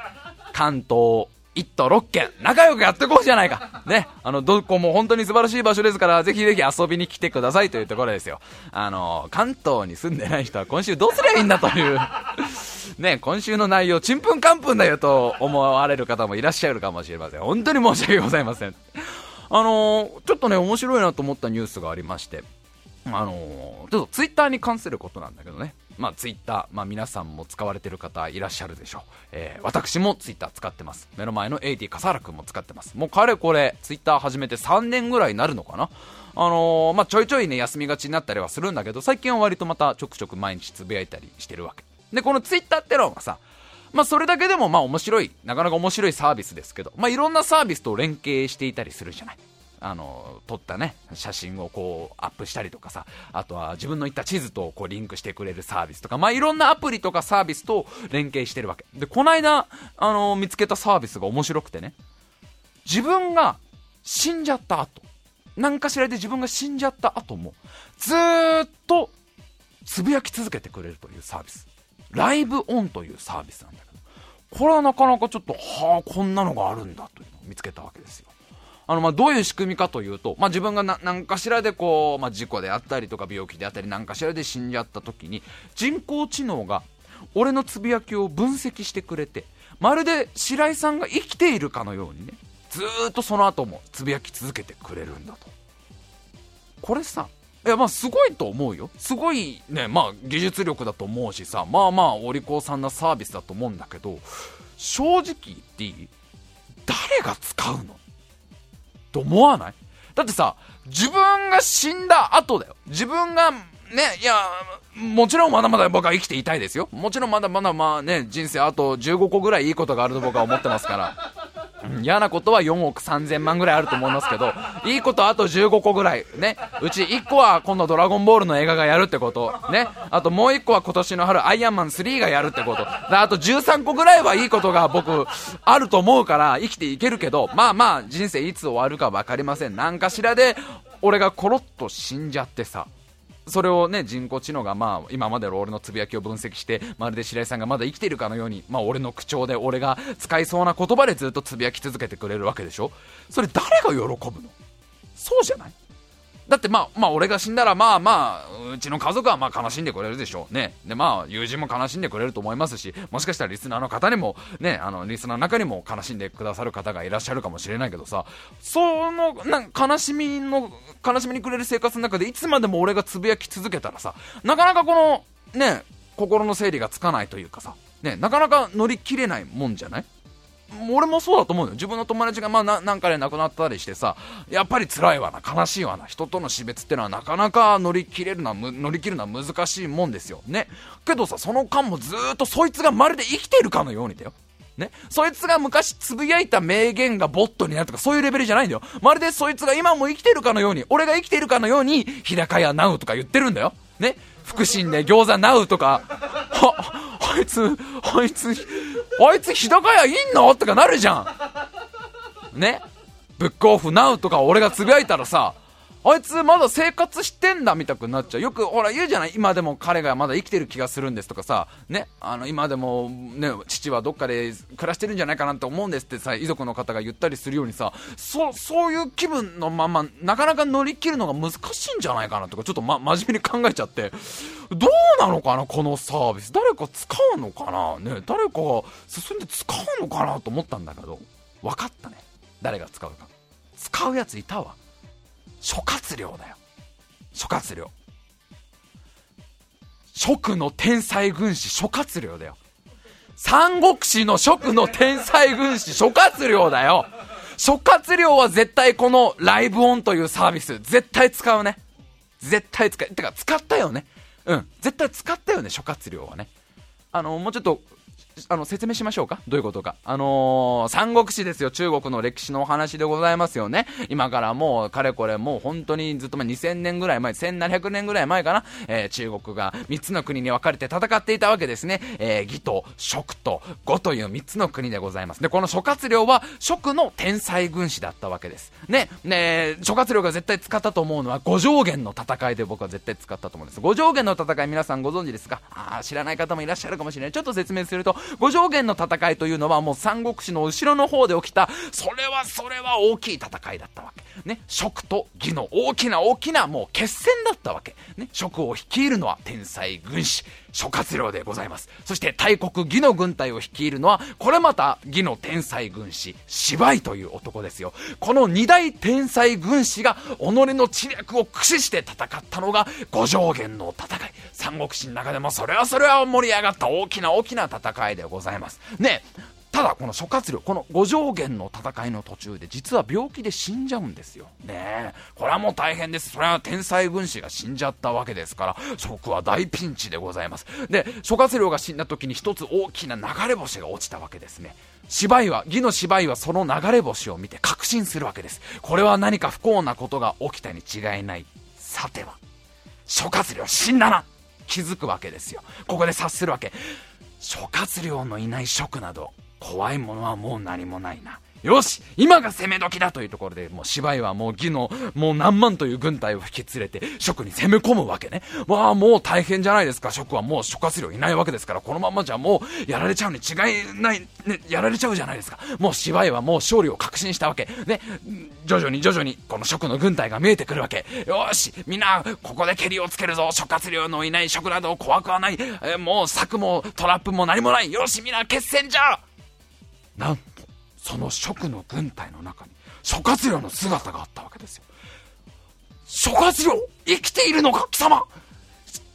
A: 関東1都6県、仲良くやっていこうじゃないか。ね。あの、どこも本当に素晴らしい場所ですから、ぜひぜひ遊びに来てくださいというところですよ。あの、関東に住んでない人は今週どうすりゃいいんだという ね、今週の内容、ちんぷんかんぷんだよと思われる方もいらっしゃるかもしれません。本当に申し訳ございません。あのちょっとね、面白いなと思ったニュースがありまして、あのちょっとツイッターに関することなんだけどね。まあ、ツイッター、まあ、皆さんも使われてる方いらっしゃるでしょう。えー、私もツイッター使ってます。目の前の AD 笠原くんも使ってます。もうかれこれ、ツイッター始めて3年ぐらいになるのかな？あのー、まあ、ちょいちょいね、休みがちになったりはするんだけど、最近は割とまたちょくちょく毎日つぶやいたりしてるわけ。で、このツイッターってのはさ、まあ、それだけでもまあ面白い、なかなか面白いサービスですけど、まあ、いろんなサービスと連携していたりするじゃない。あの撮ったね写真をこうアップしたりとかさあとは自分の言った地図とこうリンクしてくれるサービスとかまあいろんなアプリとかサービスと連携してるわけ。でこの間あの見つけたサービスが面白くてね。自分が死んじゃった後。何かしらで自分が死んじゃった後もずっとつぶやき続けてくれるというサービス。ライブオンというサービスなんだけど。これはなかなかちょっとはあこんなのがあるんだというのを見つけたわけですよ。あの、ま、どういう仕組みかというと、まあ、自分が何かしらでこう、まあ、事故であったりとか病気であったり何かしらで死んじゃった時に、人工知能が俺のつぶやきを分析してくれて、まるで白井さんが生きているかのようにね、ずっとその後もつぶやき続けてくれるんだと。これさ、いやますごいと思うよ。すごいね、まあ技術力だと思うしさ、まあまあお利口さんなサービスだと思うんだけど、正直言っていい？誰が使うの？と思わない？だってさ、自分が死んだ後だよ。自分が、ね、いや、もちろんまだまだ僕は生きていたいですよ。もちろんまだまだまあね、人生あと15個ぐらいいいことがあると僕は思ってますから。嫌なことは4億3000万ぐらいあると思いますけど、いいことあと15個ぐらい。ね。うち1個は今度ドラゴンボールの映画がやるってこと。ね。あともう1個は今年の春アイアンマン3がやるってこと。あと13個ぐらいはいいことが僕あると思うから生きていけるけど、まあまあ人生いつ終わるか分かりません。何かしらで俺がコロッと死んじゃってさ。それをね、人工知能がまあ、今までの俺のつぶやきを分析して、まるで白井さんがまだ生きているかのように、まあ俺の口調で俺が使いそうな言葉でずっとつぶやき続けてくれるわけでしょ？それ誰が喜ぶの？そうじゃない？だってまあ、まあ俺が死んだらまあまあ、うちの家族はまあ悲しんでくれるでしょう。ね。でまあ友人も悲しんでくれると思いますし、もしかしたらリスナーの方にも、ね、あのリスナーの中にも悲しんでくださる方がいらっしゃるかもしれないけどさ、そのなん悲しみの、悲しみにくれる生活の中でいつまでも俺がつぶやき続けたらさ、なかなかこの、ね、心の整理がつかないというかさ、ね、なかなか乗り切れないもんじゃない？俺もそうだと思うよ。自分の友達がまあなんかで亡くなったりしてさ、やっぱり辛いわな、悲しいわな、人との死別ってのはなかなか乗り切れるのは、乗り切るのは難しいもんですよ。ね。けどさ、その間もずっとそいつがまるで生きてるかのようにだよ。ね。そいつが昔つぶやいた名言がボットになるとかそういうレベルじゃないんだよ。まるでそいつが今も生きてるかのように、俺が生きてるかのように、日高屋ナウとか言ってるんだよ。ね。福神で餃子ナウとか、は、あいつ、あいつ、あいつ日高屋いんの？とかなるじゃん。ね？ブックオフナウとか俺がつぶやいたらさ、あいつまだ生活してんだみたくなっちゃう。よくほら言うじゃない今でも彼がまだ生きてる気がするんですとかさ、ね、あの今でもね、父はどっかで暮らしてるんじゃないかなって思うんですってさ、遺族の方が言ったりするようにさ、そ、そういう気分のまま、なかなか乗り切るのが難しいんじゃないかなとか、ちょっとま、真面目に考えちゃって、どうなのかなこのサービス。誰か使うのかな？ね、誰かが進んで使うのかなと思ったんだけど、分かったね。誰が使うか。使うやついたわ。諸葛亮だよ。諸葛亮。蜀の天才軍師諸葛亮だよ。三国志の蜀の天才軍師諸葛亮だよ。諸葛亮は絶対このライブオンというサービス、絶対使うね。絶対使う。てか、使ったよね。うん。絶対使ったよね、諸葛亮はね。あの、もうちょっとあの、説明しましょうか？どういうことか？あのー、三国志ですよ。中国の歴史のお話でございますよね。今からもう、かれこれもう本当にずっと、2000年ぐらい前、1700年ぐらい前かな？えー、中国が3つの国に分かれて戦っていたわけですね。えー、義と蜀と呉という3つの国でございます。で、この諸葛亮は蜀の天才軍師だったわけです。ね、ね、諸葛亮が絶対使ったと思うのは五条原の戦いで僕は絶対使ったと思うんです。五条原の戦い皆さんご存知ですか？あ知らない方もいらっしゃるかもしれない。ちょっと説明すると、五条原の戦いというのはもう三国志の後ろの方で起きた、それはそれは大きい戦いだったわけ。ね、蜀と義の大きな大きなもう決戦だったわけ。ね、蜀を率いるのは天才軍師、諸葛亮でございます。そして大国義の軍隊を率いるのは、これまた義の天才軍師、芝居という男ですよ。この二大天才軍師が己の知略を駆使して戦ったのが五条源の戦い。三国志の中でもそれはそれは盛り上がった大きな大きな戦いでございます。ね、ただこの諸葛亮この五条原の戦いの途中で実は病気で死んじゃうんですよ。ねえ。これはもう大変です。それは天才軍師が死んじゃったわけですから蜀は大ピンチでございます。で諸葛亮が死んだ時に一つ大きな流れ星が落ちたわけですね。芝居は義の芝居はその流れ星を見て確信するわけです。これは何か不幸なことが起きたに違いない。さては諸葛亮死んだな気づくわけですよ。ここで察するわけ。諸葛亮のいない蜀など怖いものはもう何もないな。よし今が攻め時だというところで、もう芝居はもう義の、もう何万という軍隊を引き連れて、蜀に攻め込むわけね。わあ、もう大変じゃないですか。蜀はもう諸葛亮いないわけですから、このままじゃもうやられちゃうに違いない、ね、やられちゃうじゃないですか。もう芝居はもう勝利を確信したわけ。ね、徐々に徐々にこの蜀の軍隊が見えてくるわけ。よしみんな、ここで蹴りをつけるぞ。諸葛亮のいない蜀など怖くはない。えもう策もトラップも何もない。よしみんな決戦じゃなんとその蜀の軍隊の中に諸葛亮の姿があったわけですよ。諸葛亮生きているのか貴様。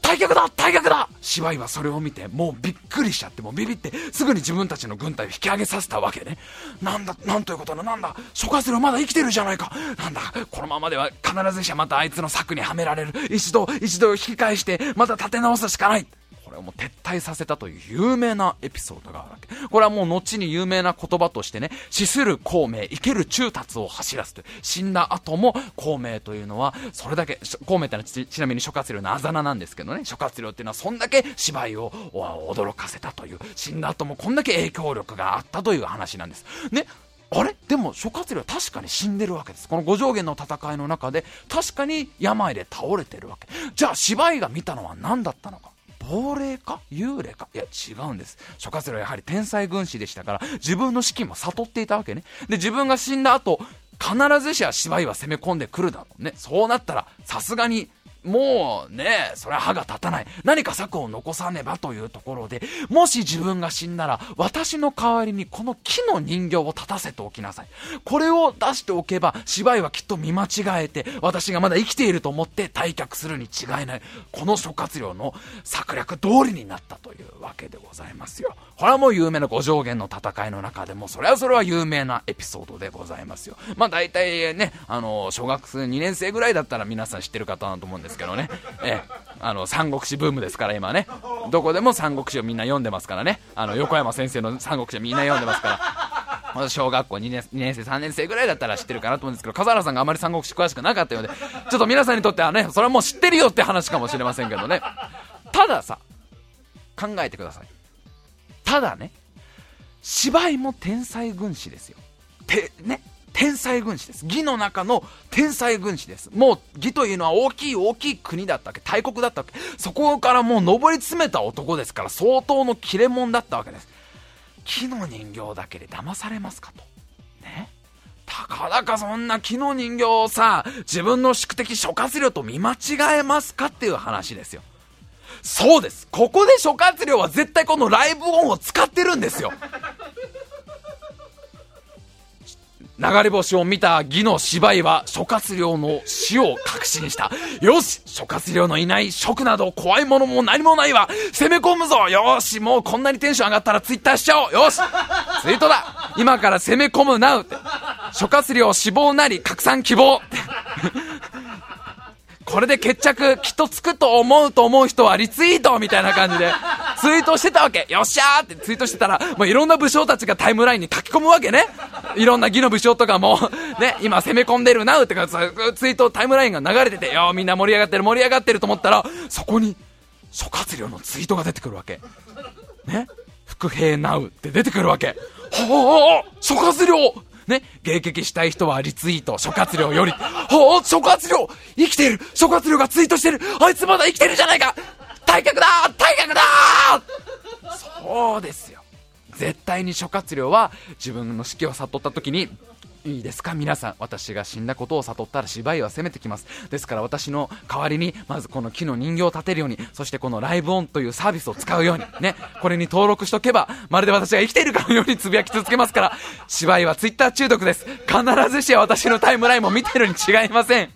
A: 退却だ退却だ。芝居はそれを見てもうびっくりしちゃってもうビビってすぐに自分たちの軍隊を引き上げさせたわけね。なんだなんということだなんだ諸葛亮まだ生きてるじゃないか。なんだこのままでは必ずしはまたあいつの策にはめられる。一度一度引き返してまた立て直すしかない。れをもう撤退させたという有名なエピソードがあるわけ。これはもう後に有名な言葉としてね、死する孔明、生ける中達を走らすと。死んだ後も孔明というのは、それだけ、孔明ってのはちなみに諸葛亮のあざ名なんですけどね、諸葛亮っていうのはそんだけ芝居を驚かせたという、死んだ後もこんだけ影響力があったという話なんです。ね、あれ？でも諸葛亮は確かに死んでるわけです。この五条原の戦いの中で確かに病で倒れてるわけ。じゃあ芝居が見たのは何だったのか。亡霊か？幽霊か？いや、違うんです。諸葛亮はやはり天才軍師でしたから、自分の資金も悟っていたわけね。で、自分が死んだ後、必ずしや芝居は攻め込んでくるだろうね。そうなったら、さすがにもうね、それは歯が立たない。何か策を残さねばというところで、もし自分が死んだら、私の代わりにこの木の人形を立たせておきなさい。これを出しておけば、芝居はきっと見間違えて、私がまだ生きていると思って退却するに違いない。この諸葛亮の策略通りになったというわけでございますよ。これはもう有名な五条原の戦いの中でも、それはそれは有名なエピソードでございますよ。まあ大体ね、あの、小学生2年生ぐらいだったら皆さん知ってる方だと思うんですですけどね、えあの三国志ブームですから今ね。どこでも三国志をみんな読んでますからね。あの横山先生の三国志をみんな読んでますから。小学校2年 ,2 年生3年生ぐらいだったら知ってるかなと思うんですけど笠原さんがあまり三国志詳しくなかったようでちょっと皆さんにとってはねそれはもう知ってるよって話かもしれませんけどね。たださ考えてください。ただね芝居も天才軍師ですよ。てね。天才軍師です。義の中の天才軍師です。もう義というのは大きい大きい国だったわけ、大国だったわけ。そこからもう上り詰めた男ですから相当の切れ者だったわけです。木の人形だけで騙されますかと。ね。たかだかそんな木の人形をさ、自分の宿敵諸葛亮と見間違えますかっていう話ですよ。そうです。ここで諸葛亮は絶対このライブ音を使ってるんですよ。流れ星を見た義の芝居は諸葛亮の死を確信した。よし諸葛亮のいない職など怖いものも何もないわ。攻め込むぞ。よしもうこんなにテンション上がったらツイッターしちゃおう。よしツイートだ。今から攻め込むなうって。諸葛亮死亡なり拡散希望これで決着きっとつくと思うと思う人はリツイートみたいな感じで。ツイートしてたわけ。よっしゃーってツイートしてたら、もういろんな武将たちがタイムラインに書き込むわけね。いろんな義の武将とかも、ね、今攻め込んでるなうってか、ツイートタイムラインが流れてて、よみんな盛り上がってる盛り上がってると思ったら、そこに、諸葛亮のツイートが出てくるわけ。ね？伏兵ナウって出てくるわけ。はあ、諸葛亮ね、迎撃したい人はリツイート、諸葛亮より、はあ、諸葛亮生きてる諸葛亮がツイートしてるあいつまだ生きてるじゃないか退却だ退却だ。そうですよ。絶対に諸葛亮は自分の死期を悟った時に、いいですか？皆さん私が死んだことを悟ったら芝居は攻めてきます。ですから私の代わりにまずこの木の人形を立てるようにそしてこのライブオンというサービスを使うようにね。これに登録しとけばまるで私が生きているかのようにつぶやき続けますから芝居はツイッター中毒です。必ずしは私のタイムラインも見てるに違いません。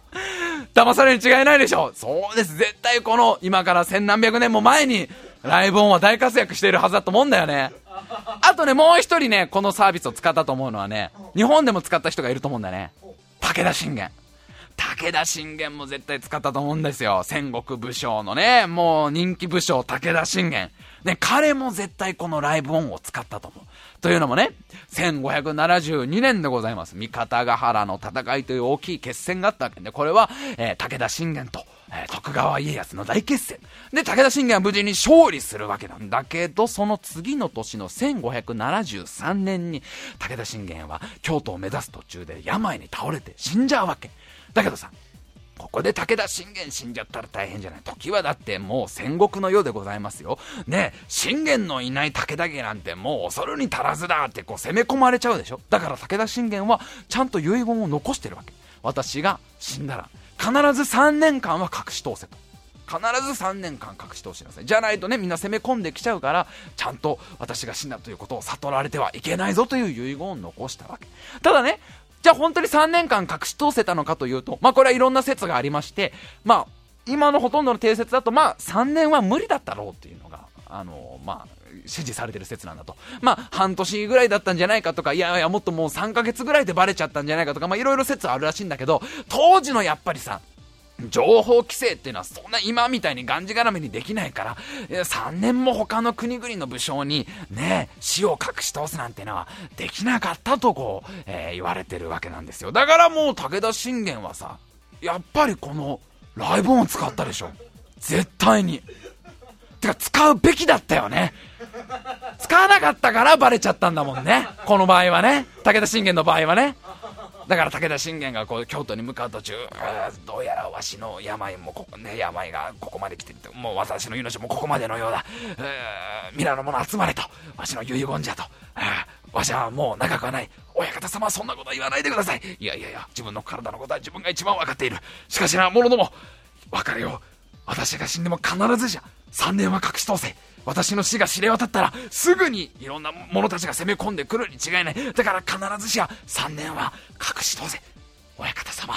A: 騙されるに違いないでしょそうです絶対この今から千何百年も前にライブオンは大活躍しているはずだと思うんだよねあとね、もう一人ね、このサービスを使ったと思うのはね、日本でも使った人がいると思うんだよね。武田信玄。武田信玄も絶対使ったと思うんですよ。戦国武将のね、もう人気武将武田信玄。ね、彼も絶対このライブオンを使ったと思う。というのもね、1572年でございます。三方ヶ原の戦いという大きい決戦があったわけで、これは、えー、武田信玄と、えー、徳川家康の大決戦。で、武田信玄は無事に勝利するわけなんだけど、その次の年の1573年に、武田信玄は京都を目指す途中で病に倒れて死んじゃうわけ。だけどさ、ここで武田信玄死んじゃったら大変じゃない。時はだってもう戦国の世でございますよ。ね信玄のいない武田家なんてもう恐るに足らずだってこう攻め込まれちゃうでしょ。だから武田信玄はちゃんと遺言を残してるわけ。私が死んだら必ず3年間は隠し通せと。必ず3年間隠し通しなさい。じゃないとね、みんな攻め込んできちゃうから、ちゃんと私が死んだということを悟られてはいけないぞという遺言を残したわけ。ただね、じゃあ本当に3年間隠し通せたのかというと、まあこれはいろんな説がありまして、まあ今のほとんどの定説だと、まあ3年は無理だったろうっていうのが、あの、まあ、支持されてる説なんだと。まあ、半年ぐらいだったんじゃないかとか、いやいや、もっともう3ヶ月ぐらいでバレちゃったんじゃないかとか、まあ、いろいろ説あるらしいんだけど、当時のやっぱりさ、情報規制っていうのはそんな今みたいにがんじがらめにできないから、3年も他の国々の武将にね、死を隠し通すなんてのはできなかったとこう、えー、言われてるわけなんですよ。だからもう武田信玄はさ、やっぱりこのライブオンを使ったでしょ。絶対に。てか使うべきだったよね。使わなかったからバレちゃったんだもんね。この場合はね。武田信玄の場合はね。だから武田信玄がこう京都に向かう途中、どうやらわしの病もここ、ね、病がここまで来てもう私の命もここまでのようだ、皆の者集まれと、わしの遺言じゃと、わしはもう長くはない、親方様はそんなこと言わないでください、いやいやいや、自分の体のことは自分が一番分かっている、しかしな、者ども、別れよう、私が死んでも必ずじゃ、3年は隠し通せ。私の死が知れ渡ったら、すぐにいろんな者たちが攻め込んでくるに違いない。だから必ずしや3年は隠し通せ。親方様、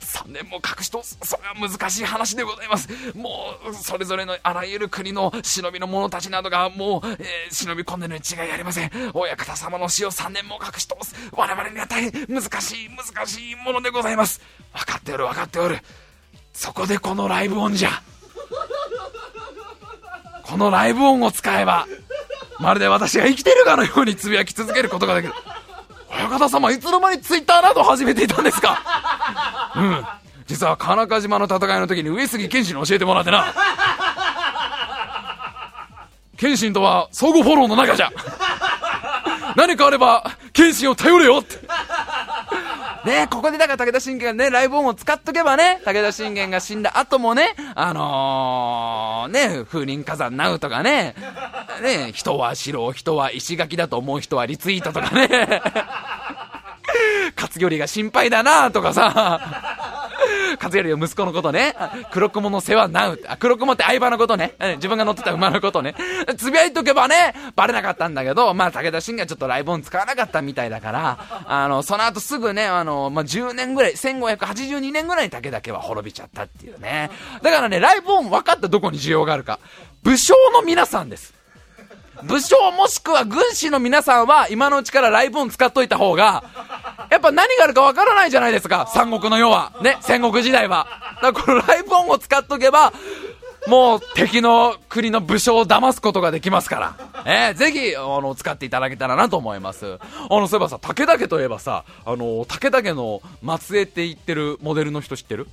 A: 3年も隠し通す、それは難しい話でございます。もう、それぞれのあらゆる国の忍びの者たちなどが、もう、えー、忍び込んでるに違いありません。親方様の死を3年も隠し通す。我々には大変難しい、難しいものでございます。分かっておる、分かっておる。そこでこのライブオンじゃ。このライブ音を使えば、まるで私が生きてるかのようにつぶやき続けることができる。親方様、いつの間にツイッターなど始めていたんですか？うん。実は、金中島の戦いの時に上杉謙信に教えてもらってな。謙信とは相互フォローの中じゃ。何かあれば、謙信を頼れよって。ねここでだから武田信玄がね、ライブ音を使っとけばね、武田信玄が死んだ後もね、あのー、ね、風林火山ナウとかね、ね、人は城、人は石垣だと思う人はリツイートとかね、勝頼が心配だなとかさ、和頼の息子のことね、黒雲の世話なう、黒雲って相場のことね、自分が乗ってた馬のことね、つぶやいとけばね、バレなかったんだけど、まあ武田信玄ちょっとライブオン使わなかったみたいだから、あの、その後すぐね、あの、まあ10年ぐらい、1582年ぐらいに武田家は滅びちゃったっていうね。だからね、ライブオン分かったどこに需要があるか。武将の皆さんです。武将もしくは軍師の皆さんは今のうちからライブオン使っといた方が、やっぱ何があるかわからないじゃないですか。三国の世は。ね、戦国時代は。だからこのライブ音を使っとけば、もう敵の国の武将を騙すことができますから、えー、ぜひ、あの、使っていただけたらなと思います。あの、そういえばさ、武田家といえばさ、あの、武田家の末裔って言ってるモデルの人知ってる？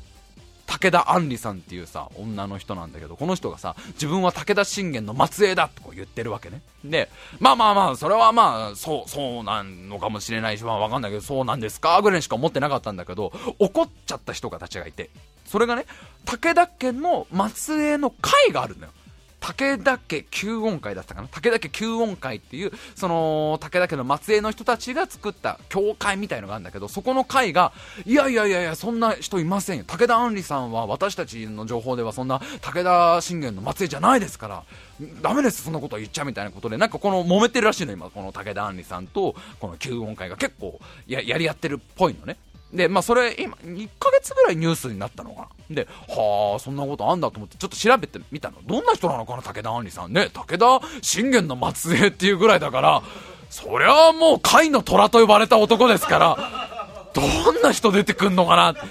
A: 武田杏里さんっていうさ、女の人なんだけど、この人がさ、自分は武田信玄の末裔だってこう言ってるわけね。で、まあまあまあ、それはまあ、そう、そうなんのかもしれないし、まあわかんないけど、そうなんですかぐらいしか思ってなかったんだけど、怒っちゃった人たちがいて、それがね、武田家の末裔の会があるんだよ。武田家九音会だったかな？武田家九音会っていう、その、武田家の末裔の人たちが作った教会みたいのがあるんだけど、そこの会が、いやいやいやいや、そんな人いませんよ。武田杏里さんは私たちの情報ではそんな武田信玄の末裔じゃないですから、ダメです、そんなこと言っちゃうみたいなことで、なんかこの揉めてるらしいの、今、この武田杏里さんと、この九音会が結構ややり合ってるっぽいのね。で、まあそれ今、1ヶ月ぐらいニュースになったのかな。で、はあ、そんなことあんだと思って、ちょっと調べてみたの。どんな人なのかな、武田杏里さんね。武田信玄の末裔っていうぐらいだから、そりゃもう甲斐の虎と呼ばれた男ですから、どんな人出てくんのかなって。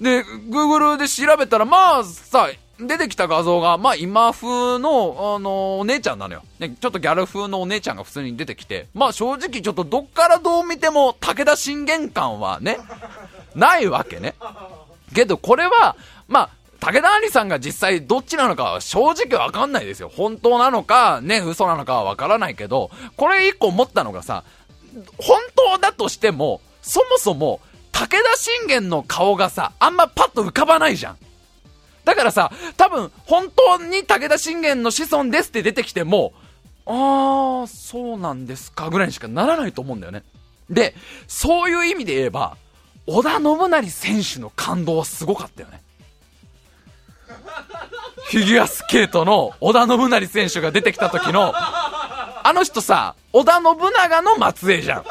A: で、Google で調べたら、まあさ、出てきた画像が、まあ今風の、あのお姉ちゃんなのよ。ね、ちょっとギャル風のお姉ちゃんが普通に出てきて、まあ正直ちょっとどっからどう見ても武田信玄感はね、ないわけね。けどこれは、まあ、武田杏里さんが実際どっちなのかは正直わかんないですよ。本当なのか、ね、嘘なのかはわからないけど、これ一個思ったのがさ、本当だとしても、そもそも、武田信玄の顔がさ、あんまパッと浮かばないじゃん。だからさ、多分、本当に武田信玄の子孫ですって出てきても、あー、そうなんですか、ぐらいにしかならないと思うんだよね。で、そういう意味で言えば、織田信成選手の感動はすごかったよね。フィギュアスケートの織田信成選手が出てきた時の、あの人さ、織田信長の末裔じゃん。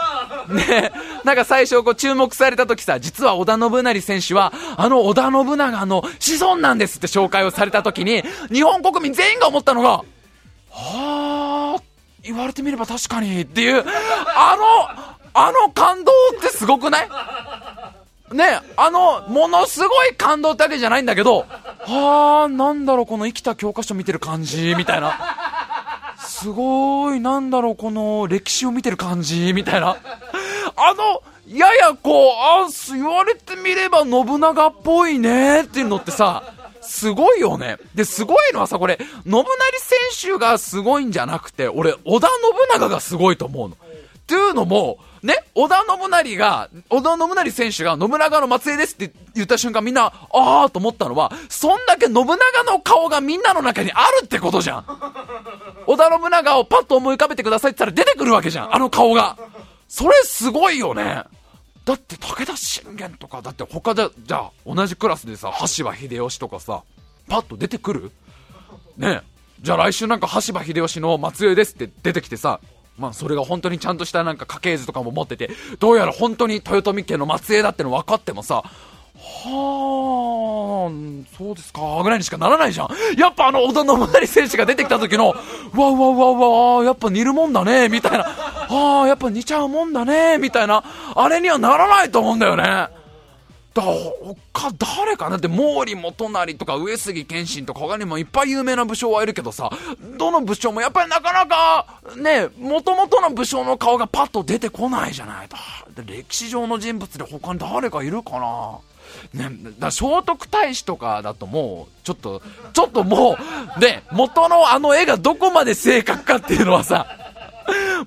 A: ねなんか最初こう注目された時さ、実は織田信成選手は、あの織田信長の子孫なんですって紹介をされた時に、日本国民全員が思ったのが、はあ、言われてみれば確かにっていう、あの、あの感動ってすごくない？ねあの、ものすごい感動だけじゃないんだけど、はあ、なんだろう、この生きた教科書見てる感じ、みたいな。すごい、なんだろう、この歴史を見てる感じ、みたいな。あの、ややこう、あ、言われてみれば信長っぽいねっていうのってさ、すごいよね。で、すごいのはさ、これ、信成選手がすごいんじゃなくて、俺、織田信長がすごいと思うの。っていうのも、ね、織田信成が、織田信成選手が信長の末裔ですって言った瞬間みんな、あーと思ったのは、そんだけ信長の顔がみんなの中にあるってことじゃん。織田信長をパッと思い浮かべてくださいって言ったら出てくるわけじゃん、あの顔が。それすごいよね。だって武田信玄とか、だって他で、じゃあ同じクラスでさ、羽柴秀吉とかさ、パッと出てくる？ねじゃあ来週なんか羽柴秀吉の末裔ですって出てきてさ、まあそれが本当にちゃんとしたなんか家系図とかも持ってて、どうやら本当に豊臣家の末裔だっての分かってもさ、はあ、そうですか、ぐらいにしかならないじゃん。やっぱあの、織田信成選手が出てきた時の、うわうわうわうわ、やっぱ似るもんだね、みたいな。はあ、やっぱ似ちゃうもんだね、みたいな。あれにはならないと思うんだよね。だ他誰かなって毛利元就とか上杉謙信とか他にもいっぱい有名な武将はいるけどさ、どの武将もやっぱりなかなかね、元々の武将の顔がパッと出てこないじゃないと。歴史上の人物で他に誰かいるかなね、だ聖徳太子とかだともう、ちょっと、ちょっともう、ね、元のあの絵がどこまで正確かっていうのはさ、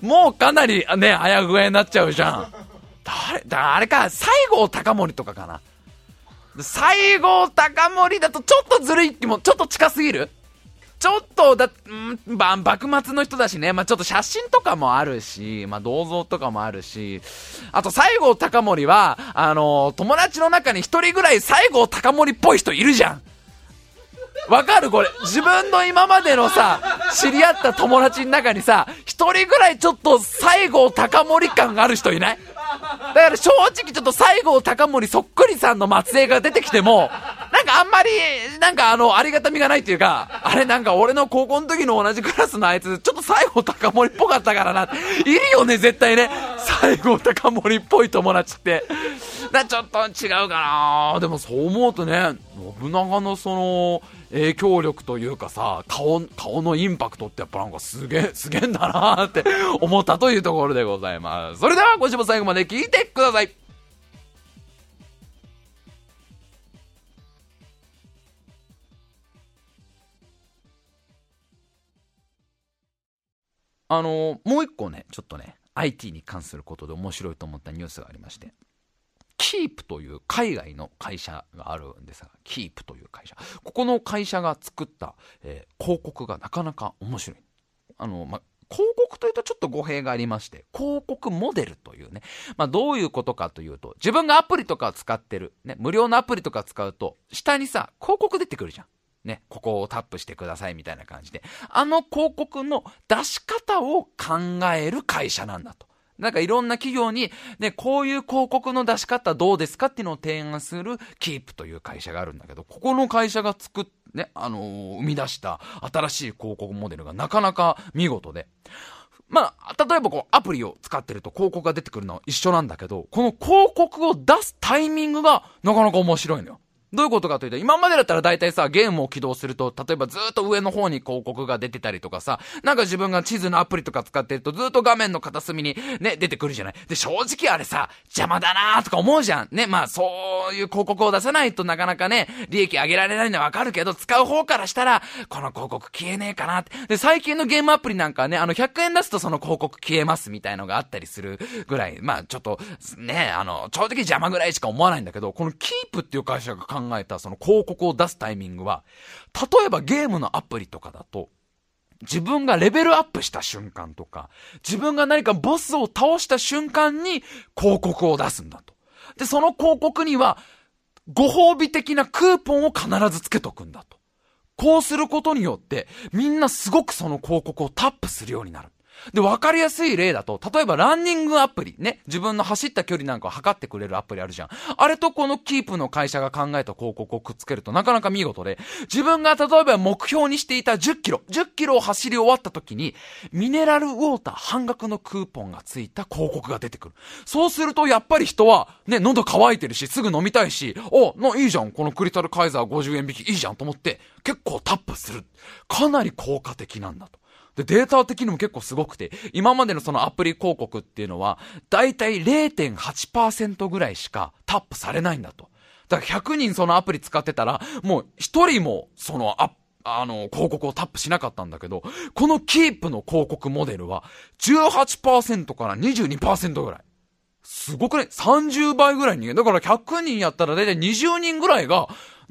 A: もうかなりね、あやぐえになっちゃうじゃん。誰、だあれか、西郷隆盛とかかな。西郷隆盛だとちょっとずるい気も、ちょっと近すぎる？ちょっと、だ、ん、幕末の人だしね、まあ、ちょっと写真とかもあるし、まあ、銅像とかもあるし、あと西郷隆盛は、あのー、友達の中に一人ぐらい西郷隆盛っぽい人いるじゃん。わかるこれ？自分の今までのさ、知り合った友達の中にさ、一人ぐらいちょっと西郷隆盛感がある人いない？だから正直ちょっと西郷隆盛そっくりさんの末裔が出てきても、なんかあんまり、なんかあの、ありがたみがないっていうか、あれなんか俺の高校の時の同じクラスのあいつ、ちょっと西郷隆盛っぽかったからな。いるよね、絶対ね。西郷隆盛っぽい友達って。だちょっと違うかなでもそう思うとね、信長のその、影響力というかさ、顔、顔のインパクトってやっぱなんかすげえ、すげえんだなって思ったというところでございます。それでは今週も最後まで聞いてください。あのもう一個ね、ちょっとね、IT に関することで面白いと思ったニュースがありまして、キープという海外の会社があるんですが、キープという会社。ここの会社が作った、えー広告がなかなか面白い。あの、ま、広告というとちょっと語弊がありまして、広告モデルというね、まあ、どういうことかというと、自分がアプリとか使ってる、ね、無料のアプリとか使うと、下にさ、広告出てくるじゃん。ね、ここをタップしてくださいみたいな感じで。あの広告の出し方を考える会社なんだと。なんかいろんな企業に、ね、こういう広告の出し方どうですかっていうのを提案するキープという会社があるんだけど、ここの会社が作っ、ね、あのー生み出した新しい広告モデルがなかなか見事で。まあ、例えばこう、アプリを使ってると広告が出てくるのは一緒なんだけど、この広告を出すタイミングがなかなか面白いのよ。どういうことかというと、今までだったら大体さ、ゲームを起動すると、例えばずっと上の方に広告が出てたりとかさ、なんか自分が地図のアプリとか使ってるとずっと画面の片隅にね、出てくるじゃない。で、正直あれさ、邪魔だなーとか思うじゃん。ね、まあそういう広告を出さないとなかなかね、利益上げられないのはわかるけど、使う方からしたら、この広告消えねえかなって。で、最近のゲームアプリなんかはね、あの100円出すとその広告消えますみたいのがあったりするぐらい、まあちょっと、ね、あの、正直邪魔ぐらいしか思わないんだけど、このキープっていう会社が考考えたその広告を出すタイミングは、例えばゲームのアプリとかだと、自分がレベルアップした瞬間とか、自分が何かボスを倒した瞬間に広告を出すんだと。で、その広告には、ご褒美的なクーポンを必ずつけとくんだと。こうすることによって、みんなすごくその広告をタップするようになる。で、わかりやすい例だと、例えばランニングアプリ、ね、自分の走った距離なんかを測ってくれるアプリあるじゃん。あれとこのキープの会社が考えた広告をくっつけるとなかなか見事で、自分が例えば目標にしていた10キロ、10キロを走り終わった時に、ミネラルウォーター半額のクーポンがついた広告が出てくる。そうするとやっぱり人は、ね、喉乾いてるし、すぐ飲みたいし、お、な、いいじゃん、このクリスタルカイザー50円引きいいじゃんと思って、結構タップする。かなり効果的なんだと。で、データ的にも結構すごくて、今までのそのアプリ広告っていうのは、だいたい0.8%ぐらいしかタップされないんだと。だから100人そのアプリ使ってたら、もう1人もそのアあの、広告をタップしなかったんだけど、このキープの広告モデルは、18%から22%ぐらい。すごくね、30倍ぐらいに。だから100人やったらだいたい20人ぐらいが、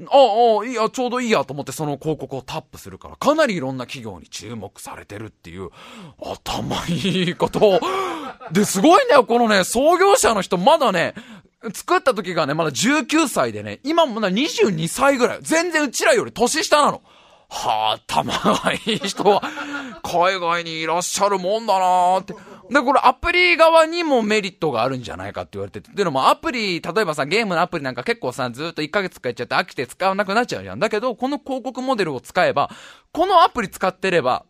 A: ああ、いいや、ちょうどいいやと思ってその広告をタップするから、かなりいろんな企業に注目されてるっていう、頭いいこと。で、すごいんだよ、このね、創業者の人、まだね、作った時がね、まだ19歳でね、今もだ22歳ぐらい。全然うちらより年下なの。はあ、頭がいい人は、海外にいらっしゃるもんだなーって。で、これアプリ側にもメリットがあるんじゃないかって言われてて。でもアプリ、例えばさ、ゲームのアプリなんか結構さ、ずっと1ヶ月使っちゃって飽きて使わなくなっちゃうじゃん。だけど、この広告モデルを使えば、このアプリ使ってれば、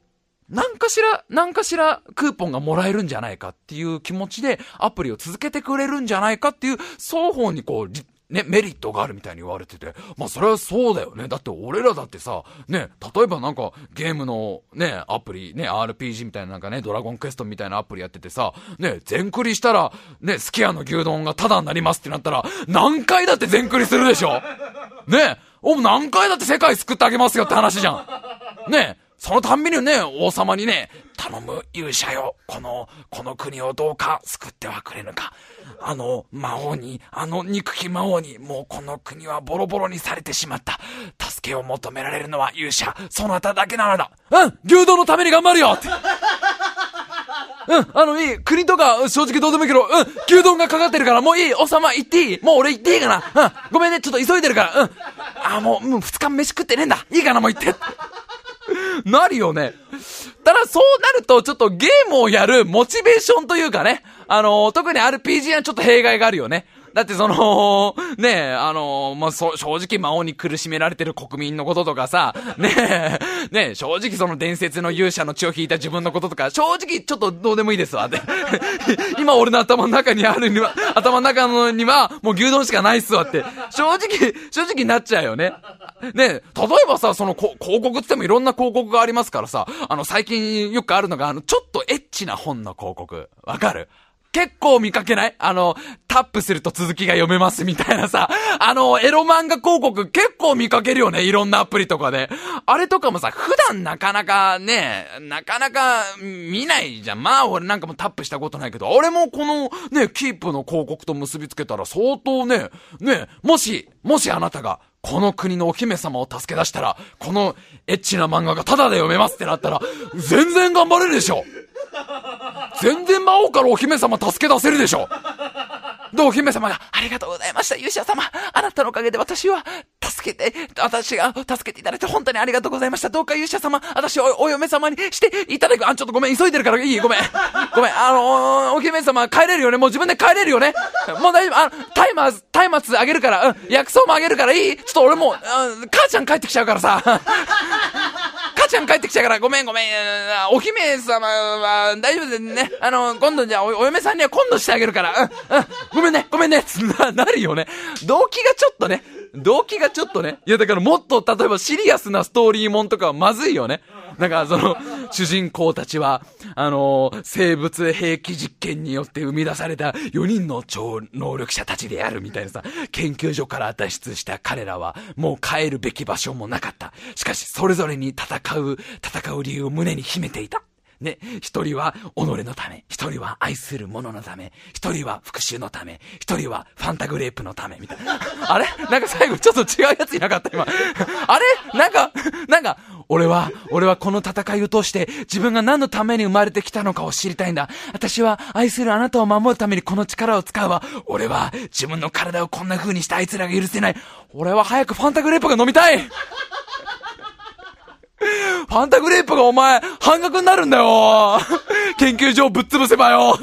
A: なんかしら、なんかしらクーポンがもらえるんじゃないかっていう気持ちでアプリを続けてくれるんじゃないかっていう双方にこう、ね、メリットがあるみたいに言われてて、まあそれはそうだよね。だって俺らだってさ、ね、例えばなんかゲームのね、アプリ、ね、RPG みたいななんかね、ドラゴンクエストみたいなアプリやっててさ、ね、全クリしたら、ね、スキヤの牛丼がタダになりますってなったら、何回だって全クリするでしょ？ね、お、何回だって世界救ってあげますよって話じゃん。ね、そのたんびにね、王様にね、頼む勇者よ、この、この国をどうか救ってはくれぬか。あの魔王に、あの憎き魔王に、もうこの国はボロボロにされてしまった。助けを求められるのは勇者、そなただけなのだ。うん牛丼のために頑張るよって。うん、あの、いい。国とか、正直どうでもいいけど、うん、牛丼がかかってるから、もういい。王様、行っていいもう俺行っていいかなうん、ごめんね、ちょっと急いでるから、うん。あ、もう、うん、二日飯食ってねえんだ。いいかな、もう行って。なるよね。ただ、そうなると、ちょっとゲームをやるモチベーションというかね、あの特に RPG はちょっと弊害があるよね。だってその、ねえ、あの、まあ、そ、正直魔王に苦しめられてる国民のこととかさ、ねえ、ねえ、正直その伝説の勇者の血を引いた自分のこととか、正直ちょっとどうでもいいですわ、って。今俺の頭の中にあるには、頭の中のには、もう牛丼しかないっすわって。正直、正直なっちゃうよね。ねえ、例えばさ、その広告って言ってもいろんな広告がありますからさ、あの、最近よくあるのが、あの、ちょっとエッチな本の広告。わかる？結構見かけない？あの、タップすると続きが読めますみたいなさ、あの、エロ漫画広告結構見かけるよね？いろんなアプリとかで。あれとかもさ、普段なかなかね、なかなか見ないじゃん。まあ俺なんかもタップしたことないけど、俺もこのね、キープの広告と結びつけたら相当ね、ね、もし、もしあなたが、この国のお姫様を助け出したら、このエッチな漫画がタダで読めますってなったら、全然頑張れるでしょ。全然魔王からお姫様助け出せるでしょで、お姫様が、ありがとうございました、勇者様。あなたのおかげで私は、助けて、私が助けていただいて本当にありがとうございました。どうか勇者様、私をお嫁様にしていただく。あ、ちょっとごめん、急いでるからいいごめん。ごめん、あのお姫様帰れるよねもう自分で帰れるよねもう大丈夫。あの、タイマー、タイマーあげるから、うん、薬草もあげるからいいちょっと俺もう、うん、母ちゃん帰ってきちゃうからさ。母ちゃん帰ってきちゃうから、ごめんごめん。お姫様は大丈夫ですね。あの、今度じゃあおお嫁さんには今度してあげるから。うん、うん。ごめんね、ごめんね。つ な、なるよね。動機がちょっとね、動機がちょっとね。いやだからもっと例えばシリアスなストーリーもんとかはまずいよね。なんかその、主人公たちは、あのー、生物兵器実験によって生み出された4人の超能力者たちであるみたいなさ、研究所から脱出した彼らは、もう帰るべき場所もなかった。しかし、それぞれに戦う、戦う理由を胸に秘めていた。ね、一人は己のため、一人は愛する者のため、一人は復讐のため、一人はファンタグレープのため、みたいな。あれ？なんか最後ちょっと違うやついなかった今。あれ？なんか、なんか、俺は、俺はこの戦いを通して自分が何のために生まれてきたのかを知りたいんだ。私は愛するあなたを守るためにこの力を使うわ。俺は自分の体をこんな風にしたあいつらが許せない。俺は早くファンタグレープが飲みたいファンタグレープがお前、半額になるんだよ 研究所をぶっ潰せばよ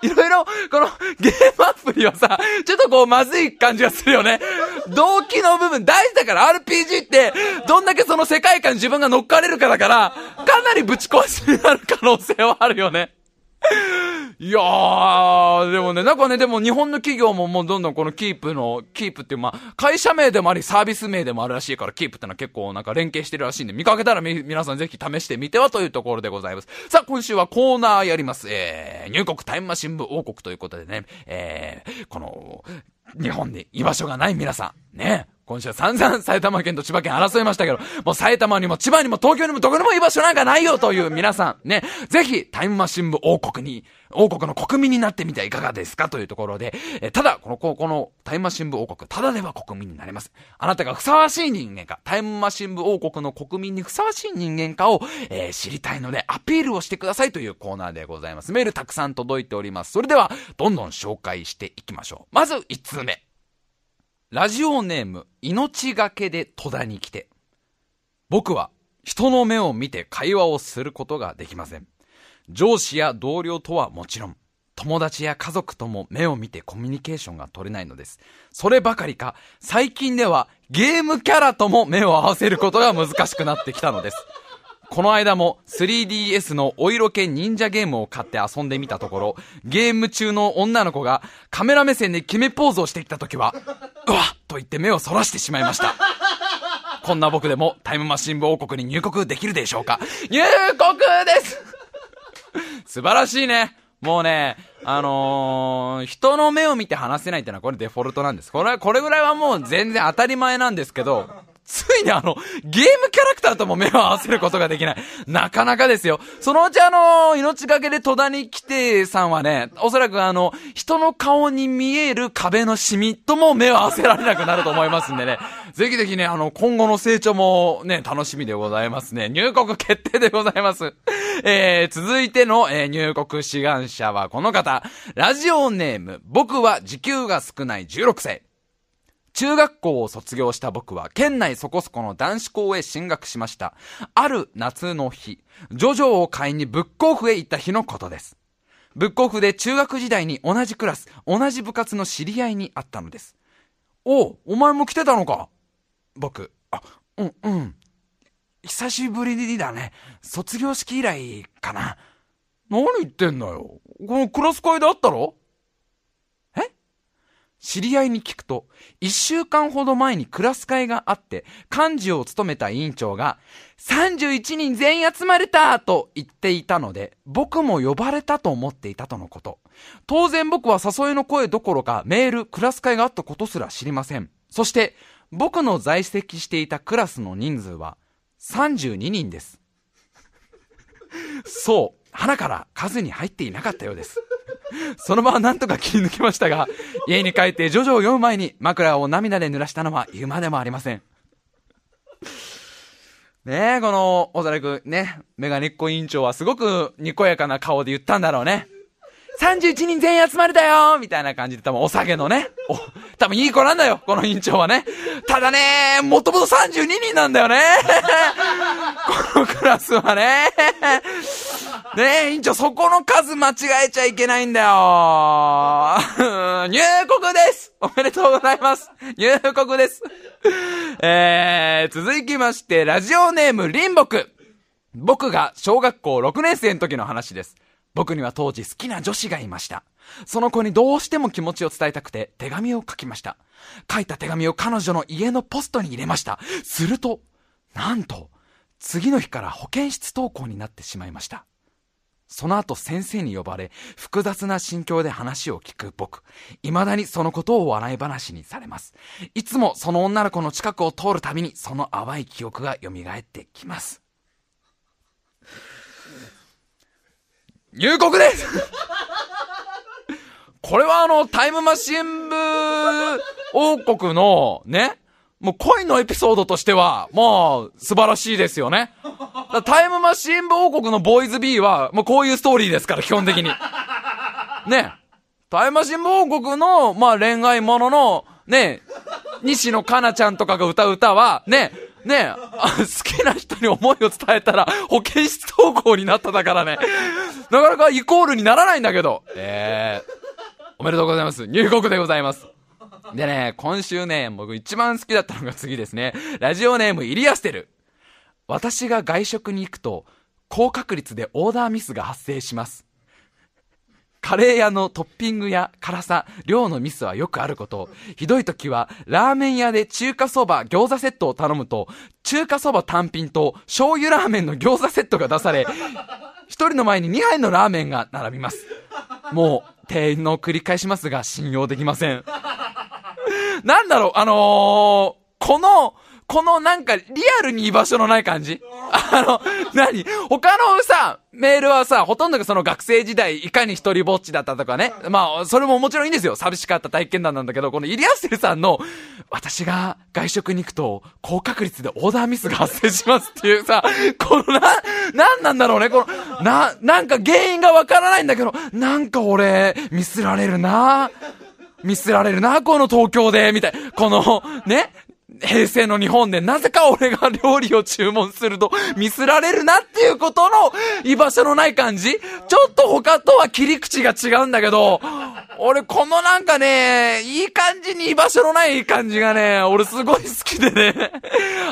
A: いろいろ、このゲームアプリはさ、ちょっとこうまずい感じがするよね。動機の部分大事だから RPG って、どんだけその世界観自分が乗っかれるかだから、かなりぶち壊しになる可能性はあるよね。いやー、でもね、なんかね、でも日本の企業ももうどんどんこのキープの、キープっていう、まあ、会社名でもあり、サービス名でもあるらしいから、キープってのは結構なんか連携してるらしいんで、見かけたらみ、皆さんぜひ試してみてはというところでございます。さあ、今週はコーナーやります。えー、入国タイムマシン部王国ということでね、えー、この、日本に居場所がない皆さん、ね、今週は散々埼玉県と千葉県争いましたけど、もう埼玉にも千葉にも東京にもどこにも居場所なんかないよという皆さん、ね、ぜひタイムマシン部王国に、王国の国民になってみてはいかがですかというところで、えただ、この、このタイムマシン部王国、ただでは国民になれます。あなたがふさわしい人間か、タイムマシン部王国の国民にふさわしい人間かを、えー、知りたいのでアピールをしてくださいというコーナーでございます。メールたくさん届いております。それでは、どんどん紹介していきましょう。まず1通目。ラジオネーム、命がけで戸田に来て。僕は人の目を見て会話をすることができません。上司や同僚とはもちろん、友達や家族とも目を見てコミュニケーションが取れないのです。そればかりか、最近ではゲームキャラとも目を合わせることが難しくなってきたのです。この間も 3DS のお色気忍者ゲームを買って遊んでみたところ、ゲーム中の女の子がカメラ目線で決めポーズをしてきた時は、うわっと言って目をそらしてしまいました。こんな僕でもタイムマシン部王国に入国できるでしょうか入国です素晴らしいね。もうね、あのー、人の目を見て話せないってのはこれデフォルトなんです。これ、これぐらいはもう全然当たり前なんですけど、ついにあの、ゲームキャラクターとも目を合わせることができない。なかなかですよ。そのうちあの、命がけで戸田に来てさんはね、おそらくあの、人の顔に見える壁のシミとも目を合わせられなくなると思いますんでね。ぜひぜひね、あの、今後の成長もね、楽しみでございますね。入国決定でございます。えー、続いての、えー、入国志願者はこの方。ラジオネーム、僕は時給が少ない16歳。中学校を卒業した僕は県内そこそこの男子校へ進学しました。ある夏の日、ジョジョを買いにブックオフへ行った日のことです。ブックオフで中学時代に同じクラス、同じ部活の知り合いに会ったのです。おう、お前も来てたのか？僕、あ、うん、うん。久しぶりにだね。卒業式以来かな。何言ってんだよ。このクラス会であったろ？知り合いに聞くと、一週間ほど前にクラス会があって、幹事を務めた委員長が、31人全員集まれたと言っていたので、僕も呼ばれたと思っていたとのこと。当然僕は誘いの声どころかメール、クラス会があったことすら知りません。そして、僕の在籍していたクラスの人数は32人です。そう、花から数に入っていなかったようです。その場はなんとか切り抜けましたが、家に帰ってジョジョを読む前に枕を涙で濡らしたのは言うまでもありません。ねえ、この、おそらくね、メガネっ子委員長はすごくにこやかな顔で言ったんだろうね。31人全員集まれたよみたいな感じで多分お酒のね、お、多分いい子なんだよ、この委員長はね。ただね、もともと32人なんだよね。このクラスはね。ねえ、委員長、そこの数間違えちゃいけないんだよ。入国ですおめでとうございます入国ですえー、続きまして、ラジオネーム、リンボク。僕が小学校6年生の時の話です。僕には当時好きな女子がいました。その子にどうしても気持ちを伝えたくて手紙を書きました。書いた手紙を彼女の家のポストに入れました。すると、なんと、次の日から保健室登校になってしまいました。その後先生に呼ばれ、複雑な心境で話を聞く僕。未だにそのことを笑い話にされます。いつもその女の子の近くを通るたびにその淡い記憶が蘇ってきます。入国です これはあの、タイムマシン部王国のね、もう恋のエピソードとしては、もう素晴らしいですよね。タイムマシン部王国のボーイズ B は、もうこういうストーリーですから、基本的に。ね。タイムマシン部王国の、まあ恋愛ものの、ね、西野カナちゃんとかが歌う歌は、ね、ねあ好きな人に思いを伝えたら、保健室登校になっただからね。なかなかイコールにならないんだけど。えー、おめでとうございます。入国でございます。でね、今週ね、僕一番好きだったのが次ですね。ラジオネームイリアステル。私が外食に行くと、高確率でオーダーミスが発生します。カレー屋のトッピングや辛さ、量のミスはよくあること。ひどい時は、ラーメン屋で中華そば、餃子セットを頼むと、中華そば単品と醤油ラーメンの餃子セットが出され、一人の前に2杯のラーメンが並びます。もう、店員の繰り返しますが、信用できません。なんだろう、あのー、この、このなんかリアルに居場所のない感じ？あの、何？他のさ、メールはさ、ほとんどがその学生時代、いかに一人ぼっちだったとかね。まあ、それももちろんいいんですよ。寂しかった体験談なんだけど、このイリアステルさんの、私が外食に行くと、高確率でオーダーミスが発生しますっていうさ、このな、なんなんだろうね、この、な、なんか原因がわからないんだけど、なんか俺、ミスられるなミスられるな、この東京で、みたい。この、ね、平成の日本でなぜか俺が料理を注文するとミスられるなっていうことの居場所のない感じちょっと他とは切り口が違うんだけど、俺このなんかね、いい感じに居場所のない感じがね、俺すごい好きでね。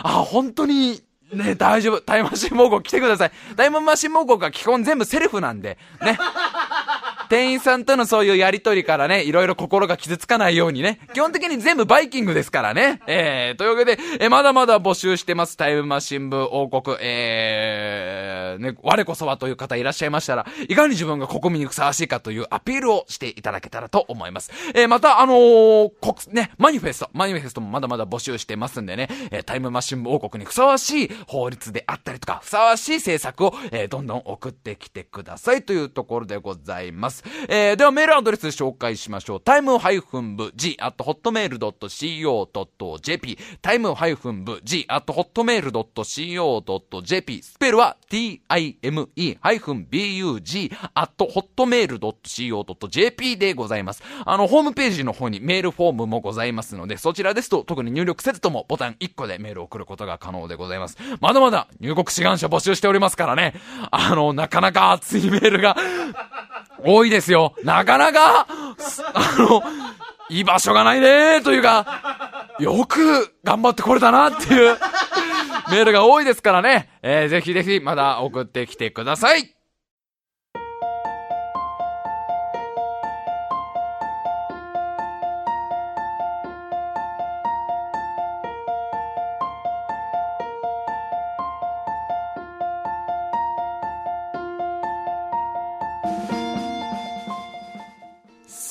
A: あ、本当に、ね、大丈夫。タイムマシン猛攻来てください。タイムマシン猛攻が基本全部セルフなんで、ね。店員さんとのそういうやりとりからね、いろいろ心が傷つかないようにね、基本的に全部バイキングですからね。えー、というわけで、えーまだまだ募集してます。タイムマシン部王国、えー、ね、我こそはという方いらっしゃいましたら、いかに自分が国民にふさわしいかというアピールをしていただけたらと思います。えー、また、あのー、国、ね、マニフェスト、マニフェストもまだまだ募集してますんでね、えータイムマシン部王国にふさわしい法律であったりとか、ふさわしい政策を、えーどんどん送ってきてくださいというところでございます。えーではメールアドレス紹介しましょう。タイムハイフン部 g at hotmail.co.jp タイムハイフン部 g at hotmail.co.jp スペルは time ハイフン bug at hotmail.co.jp でございます。あの、ホームページの方にメールフォームもございますので、そちらですと特に入力せずともボタン1個でメールを送ることが可能でございます。まだまだ入国志願者募集しておりますからね。あの、なかなか熱いメールが多い ですよ。なかなか、あの、居場所がないねというか、よく頑張ってこれたなっていうメールが多いですからね。えー、ぜひぜひまだ送ってきてください。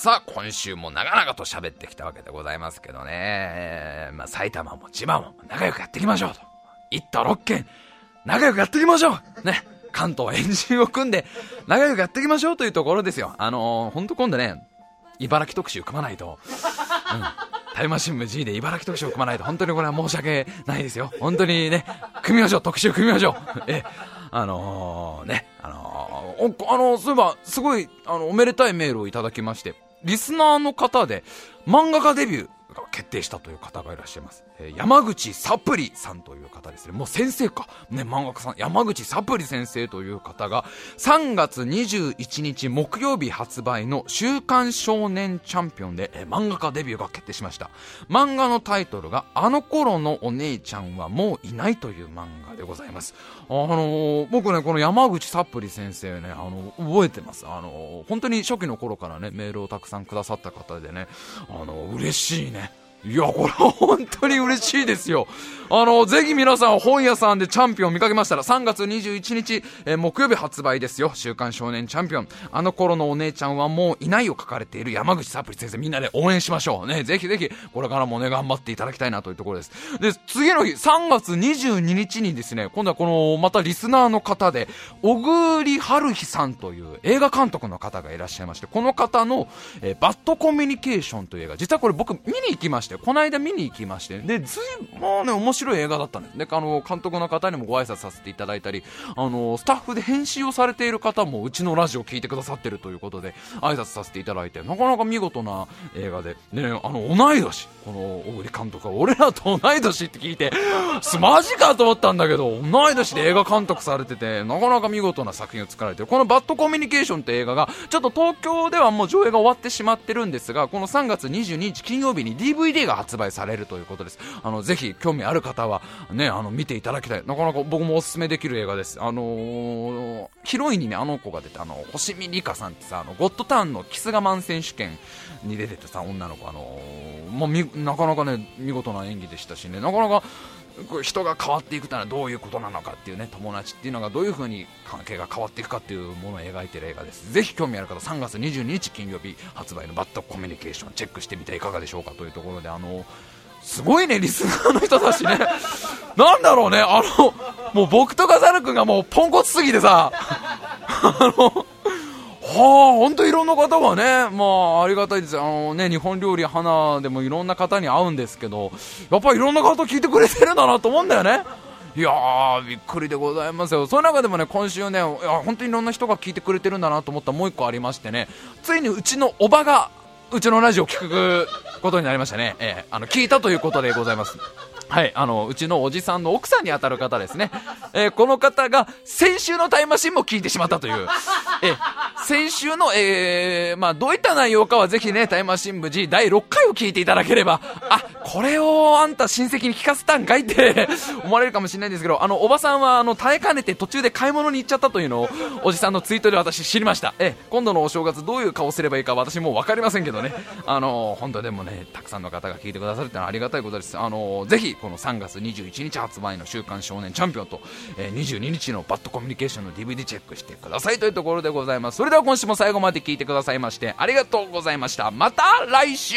A: さあ、今週も長々と喋ってきたわけでございますけどね。まあ、埼玉も千葉も仲良くやっていきましょうと。一都六県、仲良くやっていきましょうね。関東エンジンを組んで、仲良くやっていきましょうというところですよ。あのー、ほんと今度ね、茨城特集組まないと。うん。タイムマシン部 G で茨城特集を組まないと、本当にこれは申し訳ないですよ。本当にね、組みましょう、特集組みましょう。え、あのー、ね、あのー、お、あのー、そういえば、すごい、あの、おめでたいメールをいただきまして、リスナーの方で漫画家デビュー。決定したという方がいらっしゃいます。えー、山口サプリさんという方ですね。もう先生か。ね、漫画家さん。山口サプリ先生という方が、3月21日木曜日発売の週刊少年チャンピオンで、えー、漫画家デビューが決定しました。漫画のタイトルが、あの頃のお姉ちゃんはもういないという漫画でございます。あのー、僕ね、この山口サプリ先生ね、あのー、覚えてます。あのー、本当に初期の頃からね、メールをたくさんくださった方でね、あの嬉しいね。いや、これは本当に嬉しいですよ。あの、ぜひ皆さん本屋さんでチャンピオン見かけましたら、3月21日、えー、木曜日発売ですよ。週刊少年チャンピオン。あの頃のお姉ちゃんはもういないを書かれている山口サプリ先生、みんなで応援しましょう。ね、ぜひぜひ、これからもね、頑張っていただきたいなというところです。で、次の日、3月22日にですね、今度はこの、またリスナーの方で、小栗春日さんという映画監督の方がいらっしゃいまして、この方の、えー、バッドコミュニケーションという映画、実はこれ僕見に行きました。してこの間見に行きましてでずいもうね面白い映画だったんですであの監督の方にもご挨拶させていただいたりあのスタッフで編集をされている方もうちのラジオを聞いてくださってるということで挨拶させていただいてなかなか見事な映画で。ねあの同い年。この小栗監督は俺らと同い年って聞いてマジかと思ったんだけど同い年で映画監督されててなかなか見事な作品を作られてるこのバッドコミュニケーションって映画がちょっと東京ではもう上映が終わってしまってるんですがこの3月22日金曜日に DVD が発売されるということです。あの、ぜひ興味ある方はね、あの、見ていただきたい。なかなか僕もおすすめできる映画です。あのー、ヒロインにね、あの子が出て、あの、星見里香さんってさ、あの、ゴッドタウンのキス我慢選手権に出てたさ、女の子、あのー、まあ、なかなかね、見事な演技でしたしね、なかなか、人が変わっていくというのはどういうことなのかっていうね友達っていうのがどういう風に関係が変わっていくかっていうものを描いている映画です。ぜひ興味ある方3月22日金曜日発売のバッドコミュニケーションチェックしてみていかがでしょうかというところであのすごいねリスナーの人たちね。なんだろうねあのもう僕とかザル君がもうポンコツすぎてさ。あのはあ、本当いろんな方がね、まあ、ありがたいです。あのね、日本料理花でもいろんな方に会うんですけど、やっぱりいろんな方聞いてくれてるんだなと思うんだよね。いやー、びっくりでございますよ。その中でもね、今週ね、いや本当にいろんな人が聞いてくれてるんだなと思ったもう一個ありましてね、ついにうちのおばが、うちのラジオを聞くことになりましたね。えー、あの、聞いたということでございます。はい、あの、うちのおじさんの奥さんに当たる方ですね。えー、この方が、先週のタイムマシンも聞いてしまったという。え、先週の、えー、まあ、どういった内容かはぜひね、タイムマシン部 G 第6回を聞いていただければ、あ、これをあんた親戚に聞かせたんかいって 思われるかもしれないんですけど、あの、おばさんは、あの、耐えかねて途中で買い物に行っちゃったというのを、おじさんのツイートで私知りました。え今度のお正月どういう顔すればいいか私もう分かりませんけどね。あの、本当でもね、たくさんの方が聞いてくださるってのはありがたいことです。あの、ぜひ、この3月21日発売の「週刊少年チャンピオンと」、えー、22日の「バッドコミュニケーション」の DVD チェックしてくださいというところでございます。それでは今週も最後まで聞いてくださいましてありがとうございました。また来週。